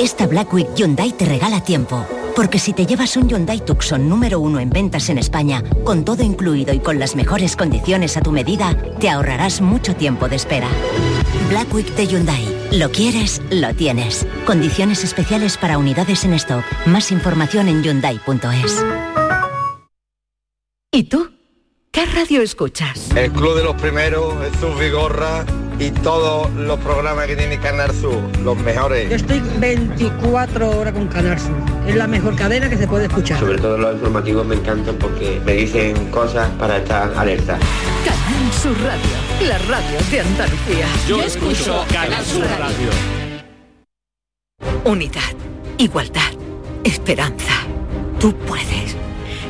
Esta Black Week Hyundai te regala tiempo. Porque si te llevas un Hyundai Tucson número uno en ventas en España, con todo incluido y con las mejores condiciones a tu medida, te ahorrarás mucho tiempo de espera. Black Week de Hyundai. Lo quieres, lo tienes. Condiciones especiales para unidades en stock. Más información en hyundai.es.
¿Y tú? ¿Qué radio escuchas?
El Club de los Primeros, Jesús Vigorra y todos los programas que tiene Canal Sur, los mejores.
Yo estoy 24 horas con Canal Sur. Es la mejor cadena que se puede escuchar.
Sobre todo los informativos me encantan porque me dicen cosas para estar alerta.
Canal Sur Radio, la radio de Andalucía.
Yo escucho Canal Sur Radio.
Unidad, igualdad, esperanza. Tú puedes.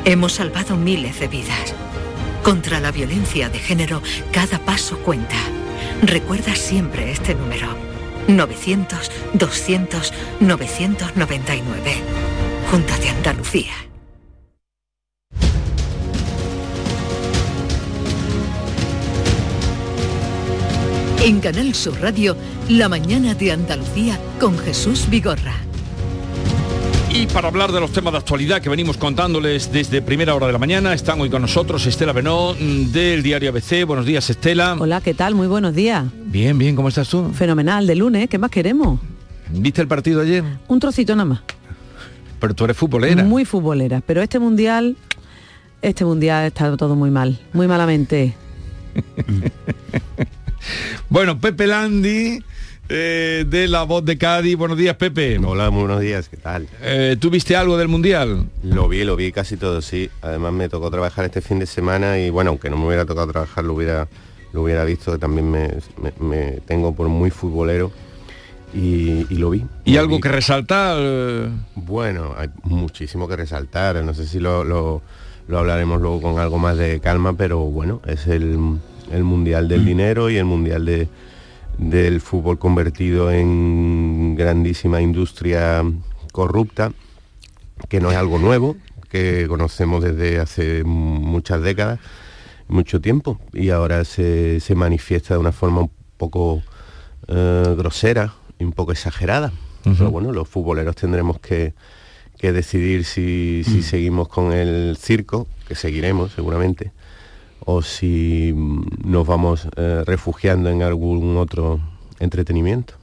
Hemos salvado miles de vidas. Contra la violencia de género, cada paso cuenta. Recuerda siempre este número. 900-200-999. Junta de Andalucía. En Canal Sur Radio, La mañana de Andalucía con Jesús Vigorra.
Y para hablar de los temas de actualidad que venimos contándoles desde primera hora de la mañana, están hoy con nosotros Estela Benó mm, del diario ABC. Buenos días, Estela.
Hola, ¿qué tal? Muy buenos días.
Bien, bien, ¿cómo estás tú?
Fenomenal, de lunes, ¿qué más queremos?
¿Viste el partido ayer?
Un trocito nada más.
Pero tú eres futbolera.
Muy futbolera, pero este mundial Este mundial está todo muy mal, muy malamente.
bueno, Pepe Landi. Eh, de la voz de Cádiz. Buenos días, Pepe.
Hola, muy buenos días, ¿qué tal?
Eh, ¿Tú viste algo del Mundial?
Lo vi, lo vi casi todo, sí. Además me tocó trabajar este fin de semana y bueno, aunque no me hubiera tocado trabajar, lo hubiera, lo hubiera visto, que también me, me- me tengo por muy futbolero y, y lo vi.
¿Y
Lo
algo
vi.
que resaltar?
Bueno, hay muchísimo que resaltar. No sé si lo, lo- lo hablaremos luego con algo más de calma, pero bueno, es el, el mundial del dinero y el mundial de, del fútbol convertido en grandísima industria corrupta, que no es algo nuevo, que conocemos desde hace muchas décadas, mucho tiempo, y ahora se, se manifiesta de una forma un poco eh, grosera y un poco exagerada. Pero bueno, los futboleros tendremos que, que decidir si, si seguimos con el circo, que seguiremos seguramente, o si mm, nos vamos eh, refugiando en algún otro entretenimiento.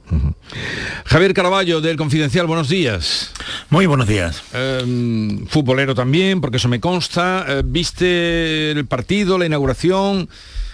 Javier Caraballo del Confidencial, buenos días.
Muy buenos días.
Eh, futbolero también, porque eso me consta. Eh, ¿Viste el partido, la inauguración?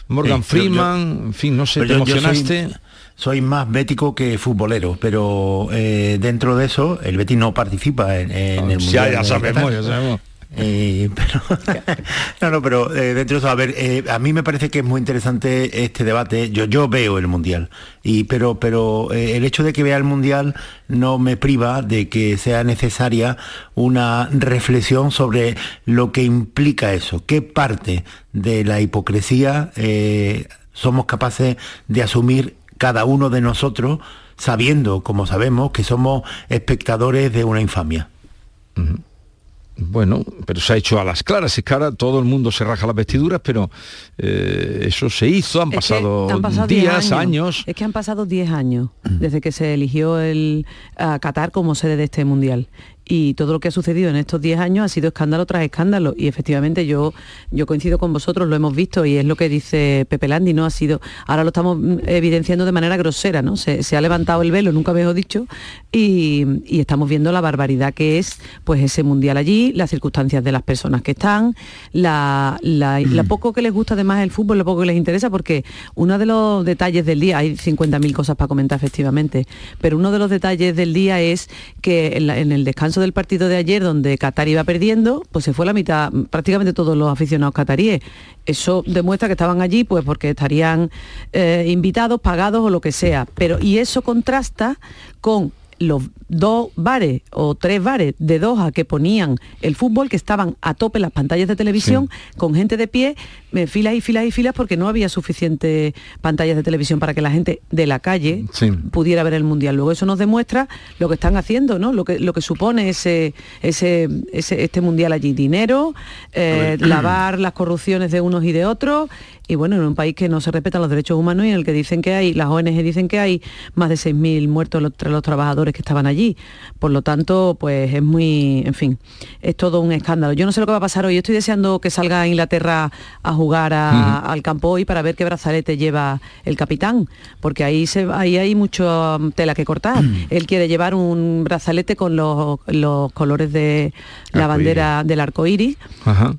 Morgan
Sí, yo- yo-
Freeman, en fin, no sé, ¿te
yo- yo soy-
emocionaste?
Soy, más bético que futbolero, pero eh, dentro de eso el Betis no participa en, en el
Ya,
Mundial
sabemos, ya sabemos.
Eh, no, no, pero eh, dentro de eso, a ver, eh, a mí me parece que es muy interesante este debate. Yo, yo veo el mundial, y pero, pero el hecho de que vea el mundial no me priva de que sea necesaria una reflexión sobre lo que implica eso, qué parte de la hipocresía somos capaces de asumir cada uno de nosotros, sabiendo, como sabemos, que somos espectadores de una infamia.
Bueno, pero se ha hecho a las claras, es que ahora todo el mundo se raja las vestiduras, pero eh, eso se hizo, han pasado,
han pasado 10
días, años.
Es que han pasado 10 años desde que se eligió el a Qatar como sede de este mundial. Y todo lo que ha sucedido en estos 10 años ha sido escándalo tras escándalo. Y efectivamente yo, yo coincido con vosotros, lo hemos visto y es lo que dice Pepe Landi, ¿no? Ha sido, ahora lo estamos mm, evidenciando de manera grosera, ¿no? Se, se ha levantado el velo, nunca mejor dicho, y, y estamos viendo la barbaridad que es pues ese mundial allí, las circunstancias de las personas que están, la, la, la poco que les gusta además el fútbol, lo poco que les interesa, porque uno de los detalles del día, hay 50.000 cosas para comentar efectivamente, pero uno de los detalles del día es que en, la- en el descanso del partido de ayer, donde Qatar iba perdiendo, pues se fue la mitad, prácticamente todos los aficionados cataríes. Eso demuestra que estaban allí pues porque estarían eh, invitados, pagados o lo que sea. Pero, y eso contrasta con los dos bares o tres bares de Doha que ponían el fútbol, que estaban a tope en las pantallas de televisión, con gente de pie, filas y filas y filas, porque no había suficiente pantallas de televisión para que la gente de la calle pudiera ver el mundial. Luego eso nos demuestra lo que están haciendo, ¿no? Lo que, lo que supone ese, ese, ese- este mundial allí. Dinero, eh, lavar las corrupciones de unos y de otros. Y bueno, en un país que no se respetan los derechos humanos y en el que dicen que hay, las ONG dicen que hay más de 6.000 muertos entre los trabajadores que estaban allí. Por lo tanto, pues es muy, en fin, es todo un escándalo. Yo no sé lo que va a pasar hoy. Estoy deseando que salga Inglaterra a jugar a- al campo hoy para ver qué brazalete lleva el capitán, porque ahí, se, ahí hay mucho um, tela que cortar. Él quiere llevar un brazalete con los, los colores de la bandera del arco iris.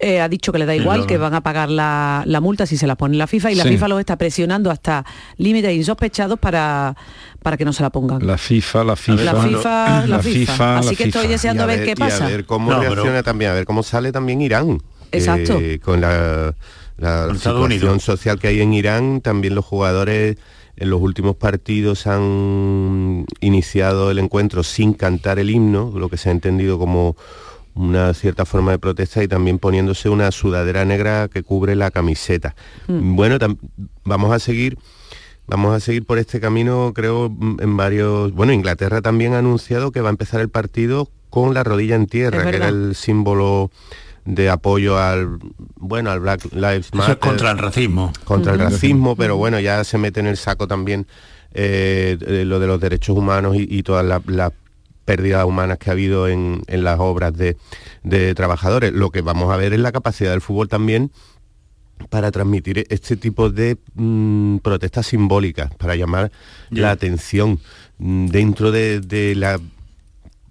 Eh, ha dicho que le da igual,
Pero-
que van a pagar la, la multa si se la pone la FIFA y la
Sí.
FIFA los está presionando hasta límites insospechados para, para que no se la pongan.
La FIFA, la FIFA,
La FIFA, la FIFA. Así
la
que estoy
FIFA.
deseando a ver qué
y
pasa.
a ver cómo
No, pero-
reacciona también, a ver cómo sale también Irán.
Exacto.
Eh, con la, la situación
Unidos.
social que hay en Irán, también los jugadores en los últimos partidos han iniciado el encuentro sin cantar el himno, lo que se ha entendido como una cierta forma de protesta y también poniéndose una sudadera negra que cubre la camiseta.
Mm.
Bueno, vamos a seguir Vamos a seguir por este camino, creo, en varios... Bueno, Inglaterra también ha anunciado que va a empezar el partido con la rodilla en tierra, que era el símbolo de apoyo al bueno al Black Lives
Eso
Matter.
es contra el racismo.
contra el racismo pero bueno ya se mete en el saco también eh, lo de los derechos humanos y, y todas las las pérdidas humanas que ha habido en, en las obras de, de trabajadores. Lo que vamos a ver es la capacidad del fútbol también para transmitir este tipo de mm, protestas simbólicas, para llamar la atención mm, dentro de, de la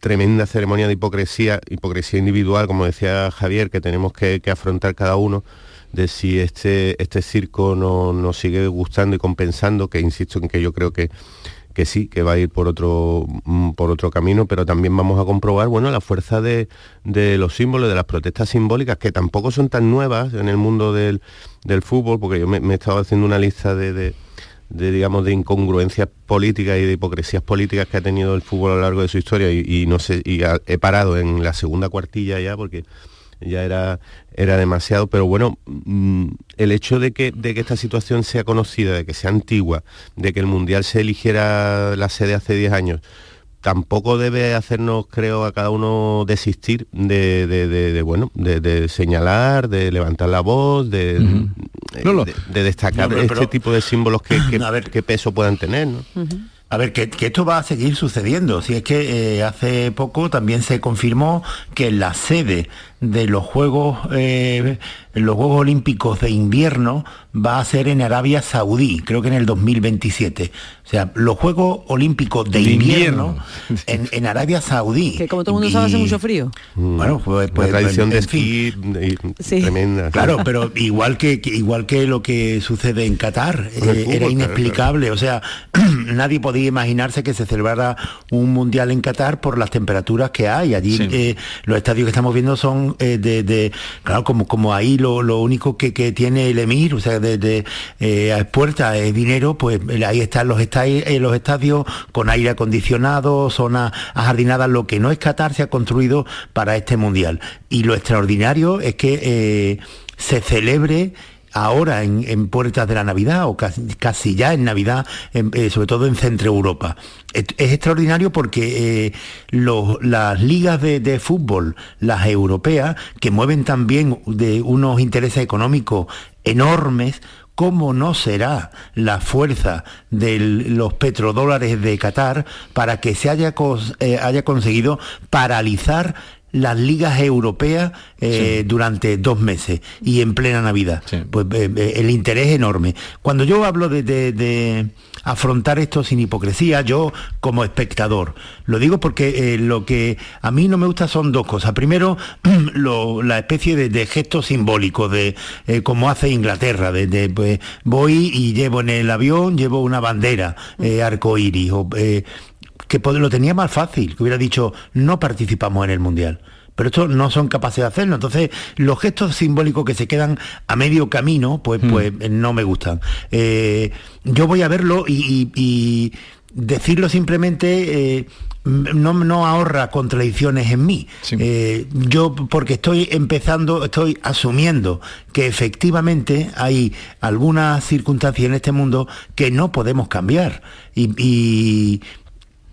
tremenda ceremonia de hipocresía, hipocresía individual, como decía Javier, que tenemos que, afrontar cada uno, de si este, este circo no- nos sigue gustando y compensando, que insisto en que yo creo que, que sí, que va a ir por otro, mm, por otro camino, pero también vamos a comprobar bueno, la fuerza de, de los símbolos, de las protestas simbólicas, que tampoco son tan nuevas en el mundo del, del fútbol, porque yo me, he estado haciendo una lista de- de, digamos de incongruencias políticas y de hipocresías políticas que ha tenido el fútbol a lo largo de su historia y, no sé y he parado en la segunda cuartilla ya porque ya era era demasiado pero bueno mm, el hecho de que de que esta situación sea conocida de que sea antigua de que el mundial se eligiera la sede hace 10 años tampoco debe hacernos, creo, a cada uno desistir de, de- de- de, bueno, de, de señalar, de levantar la voz, de, de- de destacar
No, pero-
este
pero-
tipo de símbolos que, que- qué peso puedan tener. ¿no?
A ver, que, que esto va a seguir sucediendo. Si es que eh, hace poco también se confirmó que la sede de los Juegos, eh, los Juegos Olímpicos de invierno va a ser en Arabia Saudí, creo que en el 2027. O sea, los Juegos Olímpicos de,
De
invierno,
invierno.
En, en Arabia Saudí.
Que como todo el mundo sabe hace mucho frío.
Bueno, pues, pues,
tradición
en
de
fin.
esquí y- tremenda.
Claro, pero igual que, que- igual que lo que sucede en Qatar, eh,
fútbol,
era
claro,
inexplicable. O sea, nadie podía imaginarse que se celebrara un mundial en Qatar por las temperaturas que hay. Allí
Sí.
eh, los estadios que estamos viendo son eh, de, claro, como, como ahí lo, lo único que, que tiene el emir, o sea, de, eh, a puerta es dinero, pues eh, ahí están los, esta- eh, los estadios con aire acondicionado, zonas ajardinadas, lo que no es Qatar se ha construido para este mundial. Y lo extraordinario es que eh, se celebre ahora en, puertas de la Navidad o casi, ya en Navidad, eh, sobre todo en Centro Europa. Es, extraordinario porque eh, las ligas de, fútbol, las europeas, que mueven también de unos intereses económicos enormes, ¿Cómo no será la fuerza de los petrodólares de Qatar para que se haya, eh, haya conseguido paralizar las ligas europeas eh, durante dos meses y en plena Navidad. Pues eh, eh, el interés enorme. Cuando yo hablo de, de- de afrontar esto sin hipocresía, yo como espectador, lo digo porque eh, lo que a mí no me gusta son dos cosas. Primero, lo- la especie de, de gesto simbólico, de como hace Inglaterra, de, pues, voy y llevo en el avión, llevo una bandera eh, arcoíris, o, que lo tenía más fácil, que hubiera dicho no participamos en el Mundial. Pero estos no son capaces de hacerlo. Entonces, los gestos simbólicos que se quedan a medio camino, pues, pues eh, no me gustan. Eh, yo voy a verlo y, y- y decirlo simplemente eh, no, no ahorra contradicciones en mí. Eh, yo, porque estoy empezando, estoy asumiendo que efectivamente hay algunas circunstancias en este mundo que no podemos cambiar. Y, y,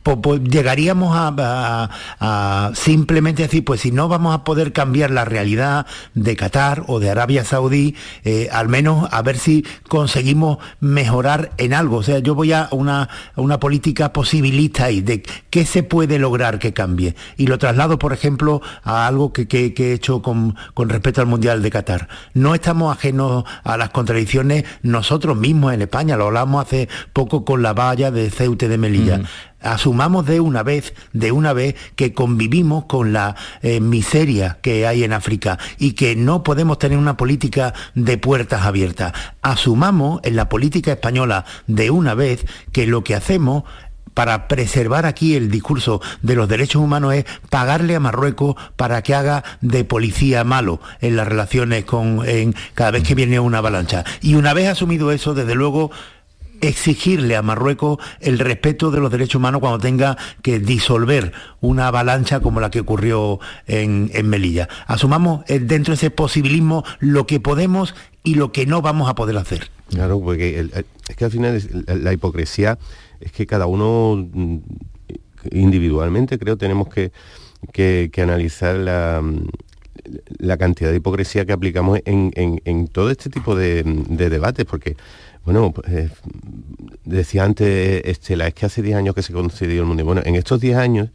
po- llegaríamos a, simplemente decir, pues si no vamos a poder cambiar la realidad de Qatar o de Arabia Saudí, eh, al menos a ver si conseguimos mejorar en algo. O sea, yo voy a una, una política posibilista ahí, de qué se puede lograr que cambie. Y lo traslado, por ejemplo, a algo que, que- he hecho con, con respecto al Mundial de Qatar. No estamos ajenos a las contradicciones nosotros mismos en España, lo hablamos hace poco con la valla de Ceute de Melilla asumamos de una vez, de una vez que convivimos con la eh, miseria que hay en África y que no podemos tener una política de puertas abiertas. Asumamos en la política española de una vez que lo que hacemos para preservar aquí el discurso de los derechos humanos es pagarle a Marruecos para que haga de policía malo en las relaciones con en, cada vez que viene una avalancha. Y una vez asumido eso, desde luego exigirle a Marruecos el respeto de los derechos humanos cuando tenga que disolver una avalancha como la que ocurrió en, en Melilla. Asumamos eh, dentro de ese posibilismo lo que podemos y lo que no vamos a poder hacer.
Claro, porque es que al final la, hipocresía es que cada uno mm, individualmente creo tenemos que, que- que analizar la, la cantidad de hipocresía que aplicamos en, en- en todo este tipo de, de debates, porque, bueno, eh, decía antes Estela, es que hace 10 años que se concedió el Mundial. Bueno, en estos 10 años,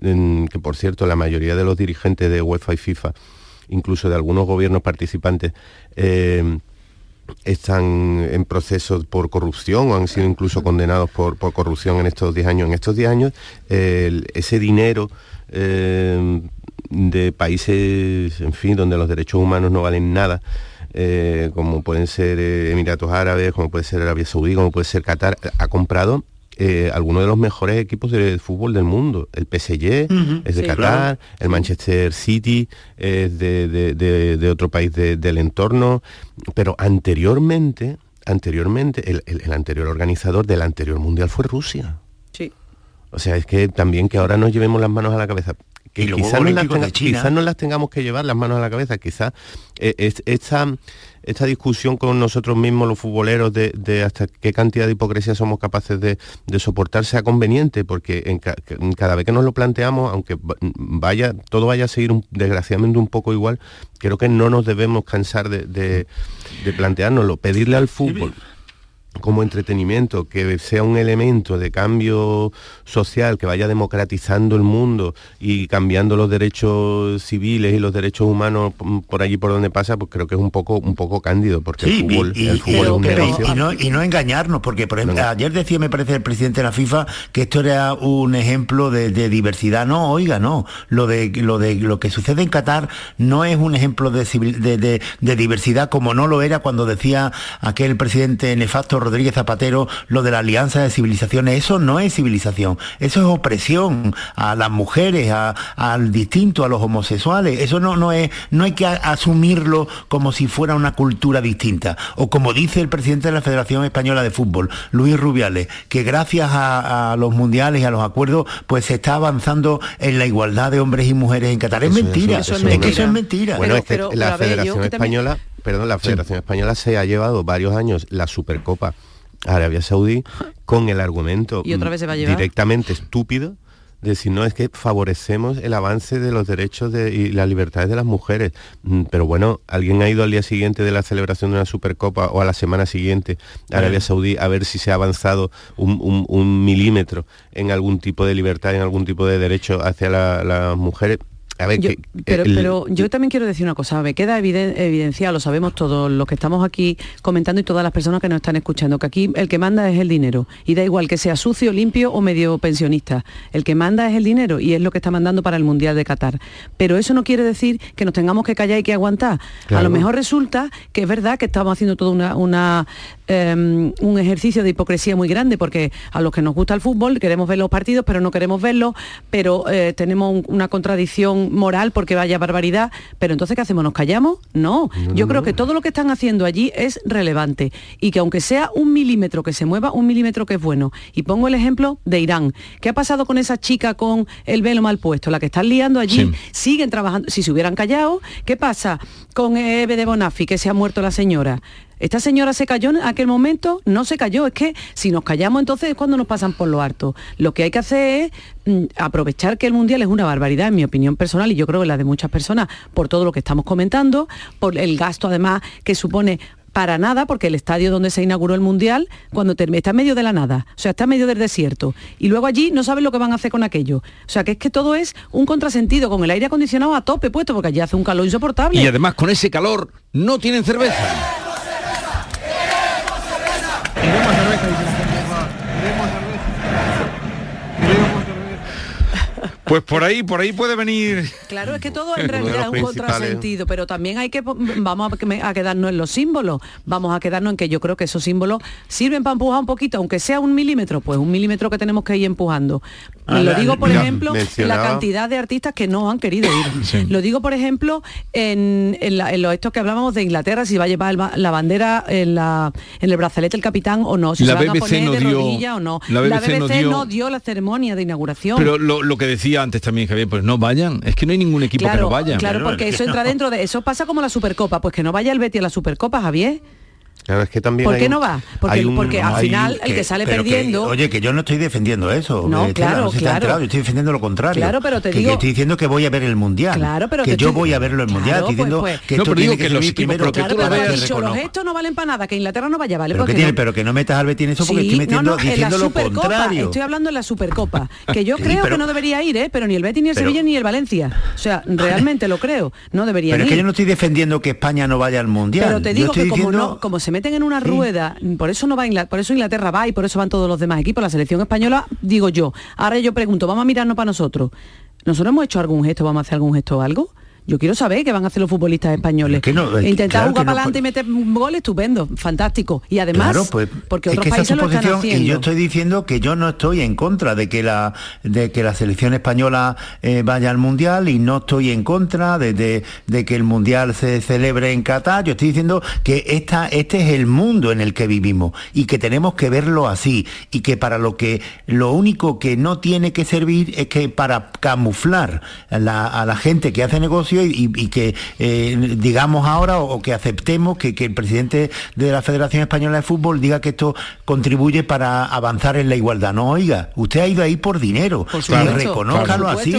que por cierto la mayoría de los dirigentes de UEFA y FIFA, incluso de algunos gobiernos participantes, eh, están en proceso por corrupción o han sido incluso condenados por, corrupción en estos 10 años. En estos 10 años ese dinero eh, de países, en fin, donde los derechos humanos no valen nada. Eh, como pueden ser eh, Emiratos Árabes, como puede ser Arabia Saudí, como puede ser Qatar, ha comprado eh, algunos de los mejores equipos de fútbol del mundo. El PSG es de
sí,
Qatar,
claro.
el Manchester City es de, de- de- de otro país de- del entorno, pero anteriormente, anteriormente, el, el- el anterior organizador del anterior mundial fue Rusia.
Sí.
O sea, es que también que ahora nos llevemos las manos a la cabeza. Que quizás no, las tenga- no las tengamos que llevar las manos a la cabeza, quizás eh, es- esta, esta discusión con nosotros mismos, los futboleros, de, de hasta qué cantidad de hipocresía somos capaces de, de soportar sea conveniente, porque en ca- cada vez que nos lo planteamos, aunque va- vaya, todo vaya a seguir un- desgraciadamente un poco igual, creo que no nos debemos cansar de, de, de planteárnoslo, pedirle al fútbol como entretenimiento, que sea un elemento de cambio social, que vaya democratizando el mundo y cambiando los derechos civiles y los derechos humanos por allí por donde pasa, pues creo que es un poco un poco cándido, porque
Sí,
el fútbol,
y,
el
y-
fútbol es un
pero-
negocio.
y no, y no engañarnos, porque por ejemplo, ayer decía, me parece, el presidente de la FIFA que esto era un ejemplo de, de diversidad. No, oiga, no. Lo de lo de lo que sucede en Qatar no es un ejemplo de, civil- de- de- de diversidad como no lo era cuando decía aquel presidente nefasto Rodríguez Zapatero lo de la alianza de civilizaciones. Eso no es civilización, eso es opresión a las mujeres, a- al distinto, a los homosexuales. Eso no, no es, no hay que asumirlo como si fuera una cultura distinta. O como dice el presidente de la Federación Española de Fútbol, Luis Rubiales, que gracias a, a los mundiales y a los acuerdos, pues se está avanzando en la igualdad de hombres y mujeres en Qatar. Es
Eso-
mentira,
eso-
es,
eso es
que eso es
mentira.
mentira.
Bueno, es que la Federación Española, perdón, la Federación Española se ha llevado varios años la Supercopa a Arabia Saudí con el argumento
Y otra vez se va a llevar.
directamente estúpido de decir, no, es que favorecemos el avance de los derechos de- y las libertades de las mujeres. Mm, Pero bueno, ¿alguien ha ido al día siguiente de la celebración de una Supercopa o a la semana siguiente a Arabia. Saudí a ver si se ha avanzado un, un- un milímetro en algún tipo de libertad, en algún tipo de derecho hacia la- las mujeres? A ver,
Yo-
que-
pero,
el-
pero yo también quiero decir una cosa, me queda eviden- evidenciado, lo sabemos todos los que estamos aquí comentando y todas las personas que nos están escuchando, que aquí el que manda es el dinero. Y da igual que sea sucio, limpio o medio pensionista. El que manda es el dinero y es lo que está mandando para el Mundial de Qatar. Pero eso no quiere decir que nos tengamos que callar y que aguantar. A lo mejor resulta que es verdad que estamos haciendo todo una, una, em, un ejercicio de hipocresía muy grande, porque a los que nos gusta el fútbol queremos ver los partidos, pero no queremos verlos, pero eh, tenemos un- una contradicción moral porque vaya barbaridad. Pero entonces, ¿qué hacemos? ¿Nos callamos? No. Yo creo que todo lo que están haciendo allí es relevante y que aunque sea un milímetro que se mueva, un milímetro que es bueno. Y pongo el ejemplo de Irán. ¿Qué ha pasado con esa chica con el velo mal puesto? La que están liando allí,
Sí.
siguen trabajando. Si se hubieran callado, ¿qué pasa con Eve de Bonafi, que se ha muerto la señora? ¿Esta señora se cayó en aquel momento? No se cayó. Es que si nos callamos entonces es cuando nos pasan por lo harto. Lo que hay que hacer es mm, aprovechar que el Mundial es una barbaridad, en mi opinión personal, y yo creo que la de muchas personas, por todo lo que estamos comentando, por el gasto además que supone para nada, porque el estadio donde se inauguró el Mundial, cuando termina, está en medio de la nada, o sea, está en medio del desierto. Y luego allí no saben lo que van a hacer con aquello. O sea, que es que todo es un contrasentido, con el aire acondicionado a tope puesto, porque allí hace un calor insoportable.
Y además con ese calor no tienen cerveza. Pues por ahí, por ahí puede venir.
Claro, es que todo en realidad es un contrasentido, pero también hay que vamos a, que- a quedarnos en los símbolos, vamos a quedarnos en que yo creo que esos símbolos sirven para empujar un poquito, aunque sea un milímetro, pues un milímetro que tenemos que ir empujando.
Ah,
Lo digo, por
mira,
ejemplo, la cantidad de artistas que no han querido ir. Lo digo, por ejemplo, en, en, la- en estos que hablábamos de Inglaterra, si va a llevar el la bandera en, la, en el brazalete el capitán o no, si
La
se van a
BBC
poner
no
de
dio-
rodilla o no.
la BBC no dio-
no dio la ceremonia de inauguración.
Pero lo, lo que decía antes también Javier, pues no vayan. Es que no hay ningún equipo que no vaya.
Claro, porque eso entra dentro de eso pasa como la Supercopa, pues que no vaya el Betty a la Supercopa, Javier.
Claro, es que también
¿Por qué
un-
no va? Porque-
hay un-
porque al final el que sale
que-
perdiendo-
oye, que yo no estoy defendiendo eso.
No,
eh, Estela,
claro,
no se
claro.
enterado, yo estoy defendiendo lo contrario.
Claro, pero te
que,
digo-
que estoy diciendo que voy a ver el mundial.
Claro, pero
que
te
yo voy a verlo el mundial.
Claro,
estoy diciendo
pues, pues.
que
No,
esto
pero digo
que,
que los
primero
pero que
Claro,
tú lo
pero tú has
veas-
dicho, los
reconozco.
gestos no valen para nada, que Inglaterra no vaya, ¿vale?
Pero
Porque
que, tiene,
no-
pero que no metas al Betis en eso porque
Sí,
estoy metiendo,
no, no,
diciendo lo contrario.
Estoy hablando en la Supercopa, que yo creo que no debería ir, ¿eh? pero ni el Betis, ni el Sevilla, ni el Valencia. O sea, realmente lo creo, no deberían
Pero es
ir.
que yo no estoy defendiendo que España no vaya al mundial.
Pero te
Yo
digo que como,
diciendo-
no, como se meten en una rueda, por eso no va Inglaterra, por eso Inglaterra va y por eso van todos los demás equipos. La selección española, digo yo. Ahora yo pregunto, vamos a mirarnos para nosotros. ¿Nosotros hemos hecho algún gesto, vamos a hacer algún gesto o algo? Yo quiero saber qué van a hacer los futbolistas españoles.
que no,
Intentar
claro
jugar
que
para adelante y meter un gol, estupendo, fantástico. Y además,
Claro, pues,
porque
es
otros
que es
países
su
lo están haciendo.
y yo estoy diciendo que yo no estoy en contra de que la de que la selección española eh, vaya al mundial y no estoy en contra de, de- de que el mundial se celebre en Qatar. Yo estoy diciendo que esta, este es el mundo en el que vivimos y que tenemos que verlo así y que para lo que lo único que no tiene que servir es que para camuflar a la, a la gente que hace negocio y, y- y que eh, digamos ahora o, o que aceptemos que, que el presidente de la Federación Española de Fútbol diga que esto contribuye para avanzar en la igualdad. No, oiga, usted ha ido ahí por dinero.
Por
y reconózcalo
por
así.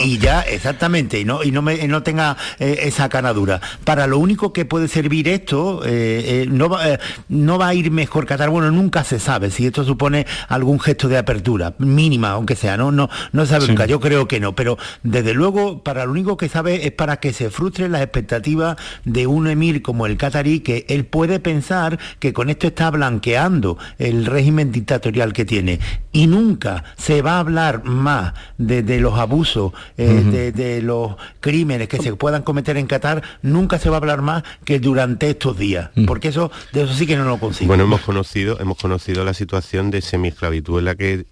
y, ya, exactamente, y no, y no, me- y no tenga eh, esa canadura. Para lo único que puede servir esto, eh, eh, no, va, eh, no va a ir mejor Qatar. Bueno, nunca se sabe si esto supone algún gesto de apertura, mínima, aunque sea, no, no, no se sabe nunca. Yo creo que no, pero desde luego, para lo único que sabe es para que se frustren las expectativas de un emir como el catarí, que él puede pensar que con esto está blanqueando el régimen dictatorial que tiene. Y nunca se va a hablar más de, de los abusos, eh, de, de los crímenes que se puedan cometer en Qatar, nunca se va a hablar más que durante estos días. Porque eso, de eso sí que no lo consigo.
Bueno, hemos conocido, hemos conocido la situación de semiesclavitud en la que,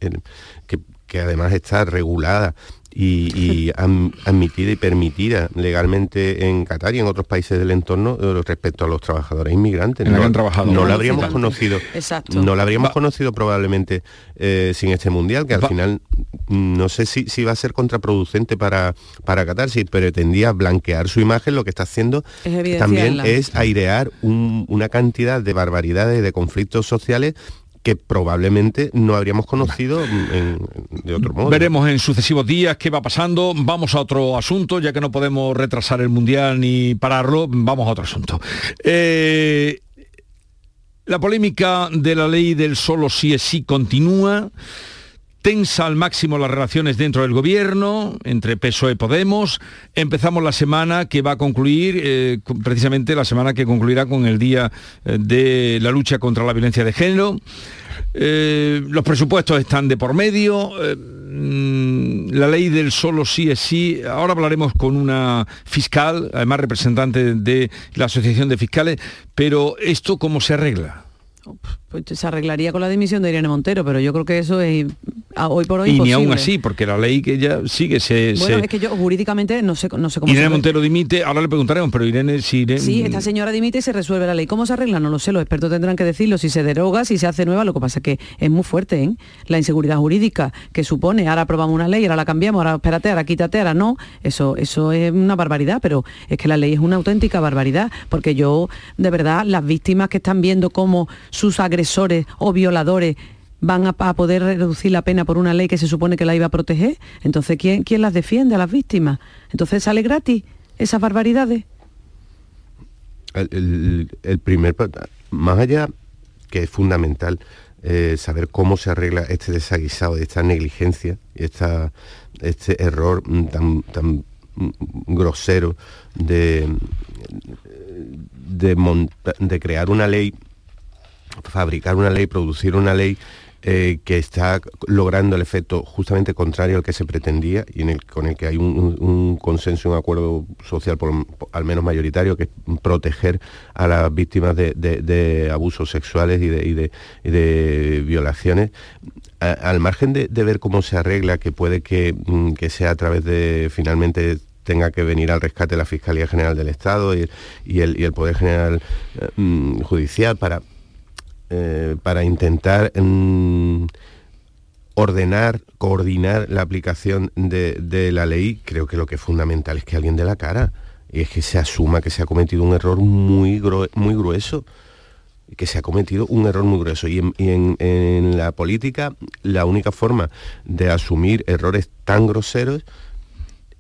que además está regulada y, y am- admitida y permitida legalmente en Qatar y en otros países del entorno eh, respecto a los trabajadores inmigrantes.
En la que
no,
han trabajado.
no la habríamos conocido.
Exacto.
No la habríamos
Va-
conocido probablemente eh, sin este mundial, que al
Va-
final mm, no sé si, si va a ser contraproducente para, para Qatar, si pretendía blanquear su imagen, lo que está haciendo
Es
también es airear un- una cantidad de barbaridades, de conflictos sociales que probablemente no habríamos conocido en- de otro modo.
Veremos en sucesivos días qué va pasando. Vamos a otro asunto, ya que no podemos retrasar el Mundial ni pararlo, vamos a otro asunto. Eh, la polémica de la ley del solo sí es sí continúa. Tensa al máximo las relaciones dentro del gobierno, entre PSOE y Podemos. Empezamos la semana que va a concluir, eh, precisamente la semana que concluirá con el Día eh, de la lucha contra la violencia de género. Eh, los presupuestos están de por medio. mm, la ley del solo sí es sí. Ahora hablaremos con una fiscal, además representante de la Asociación de Fiscales, pero ¿esto cómo se arregla?
Pues se arreglaría con la dimisión de Irene Montero, pero yo creo que eso es hoy por hoy
y ni aún así, porque la ley que ya sigue se...
Bueno,
se-
es que yo jurídicamente no sé, no sé cómo
Irene
se
Montero dimite, ahora le preguntaremos, pero Irene, si Irene-
Sí, esta señora dimite y se resuelve la ley. ¿Cómo se arregla? No lo sé, los expertos tendrán que decirlo. Si se deroga, si se hace nueva, lo que pasa es que es muy fuerte, ¿eh? La inseguridad jurídica que supone, ahora aprobamos una ley, ahora la cambiamos, ahora espérate, ahora quítate, ahora no. Eso, eso es una barbaridad, pero es que la ley es una auténtica barbaridad, porque yo, de verdad, las víctimas que están viendo cómo sus agresores o violadores van a, poder reducir la pena por una ley que se supone que la iba a proteger, entonces ¿quién, quién las defiende a las víctimas? Entonces sale gratis esas barbaridades.
el, el- el primer, más allá que es fundamental eh, saber cómo se arregla este desaguisado, esta negligencia, esta, este error tan, tan grosero de, de crear una ley, fabricar una ley, producir una ley eh, que está logrando el efecto justamente contrario al que se pretendía y en el, con el que hay un, un- consenso, un acuerdo social por- al menos mayoritario, que es proteger a las víctimas de, abusos sexuales y de, violaciones. Al margen de, ver cómo se arregla, que puede que, mm, que sea a través de finalmente tenga que venir al rescate la Fiscalía General del Estado y, y el, y el Poder General eh, mm, Judicial para eh, para intentar mm, ordenar, coordinar la aplicación de, de la ley, creo que lo que es fundamental es que alguien dé la cara. Y es que se asuma que se ha cometido un error muy, muy grueso que se ha cometido un error muy grueso. Y, en la política la única forma de asumir errores tan groseros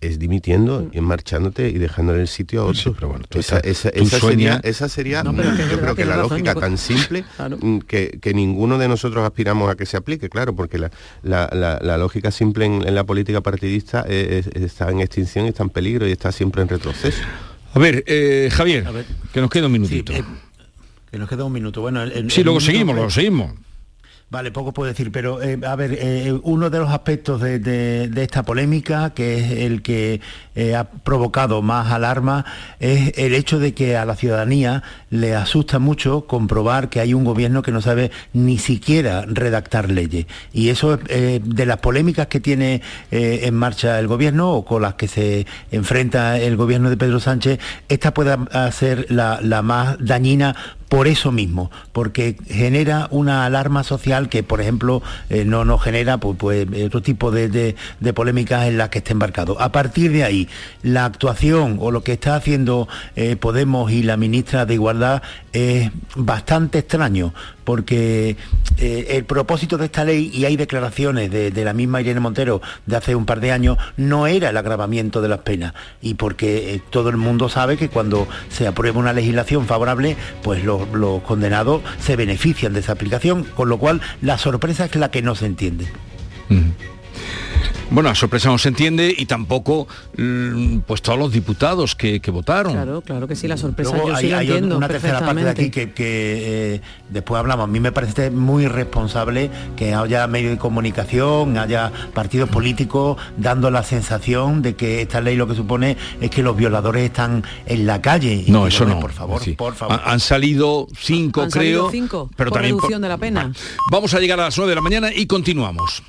es dimitiendo y marchándote y dejándole el sitio a otro. esa,
estás-
esa-
tú
esa sería, esa
No, pero
yo creo que la
razón,
lógica tan simple
Claro.
mm, que, que ninguno de nosotros aspiramos a que se aplique, claro, porque la, la- la- la lógica simple en, en la política partidista es- es- está en extinción, está en peligro y está siempre en retroceso.
A ver, eh, Javier, que nos queda un minutito.
eh, Que nos queda un minuto. Bueno, el, el-
Sí,
el
luego
minuto
seguimos, luego seguimos.
Vale, poco puedo decir, pero eh, a ver, eh, uno de los aspectos de, de- esta polémica, que es el que eh, ha provocado más alarma, es el hecho de que a la ciudadanía le asusta mucho comprobar que hay un gobierno que no sabe ni siquiera redactar leyes. Y eso es eh, de las polémicas que tiene eh, en marcha el gobierno o con las que se enfrenta el gobierno de Pedro Sánchez, esta puede ser la, la más dañina por eso mismo, porque genera una alarma social que, por ejemplo, eh, no nos genera pues, pues, otro tipo de, de- de polémicas en las que esté embarcado. A partir de ahí, la actuación o lo que está haciendo eh, Podemos y la ministra de Igualdad es bastante extraño, porque eh, el propósito de esta ley, y hay declaraciones de, la misma Irene Montero de hace un par de años, no era el agravamiento de las penas, y porque eh, todo el mundo sabe que cuando se aprueba una legislación favorable, pues los condenados se benefician de esa aplicación, con lo cual la sorpresa es la que no se entiende.
Bueno, la sorpresa no se entiende y tampoco mm, pues todos los diputados que, que votaron.
Claro, claro que sí, la sorpresa
Luego
yo
hay,
sí la
hay
entiendo
una tercera parte de aquí que, que, eh, después hablamos. A mí me parece muy irresponsable que haya medios de comunicación, haya partidos políticos dando la sensación de que esta ley lo que supone es que los violadores están en la calle. Y
No, eso no.
Por favor,
Sí.
por favor.
Ha- Han salido cinco,
Han
creo.
salido cinco
pero
por
también
reducción de la pena.
Vamos a llegar a las 9 de la mañana y continuamos.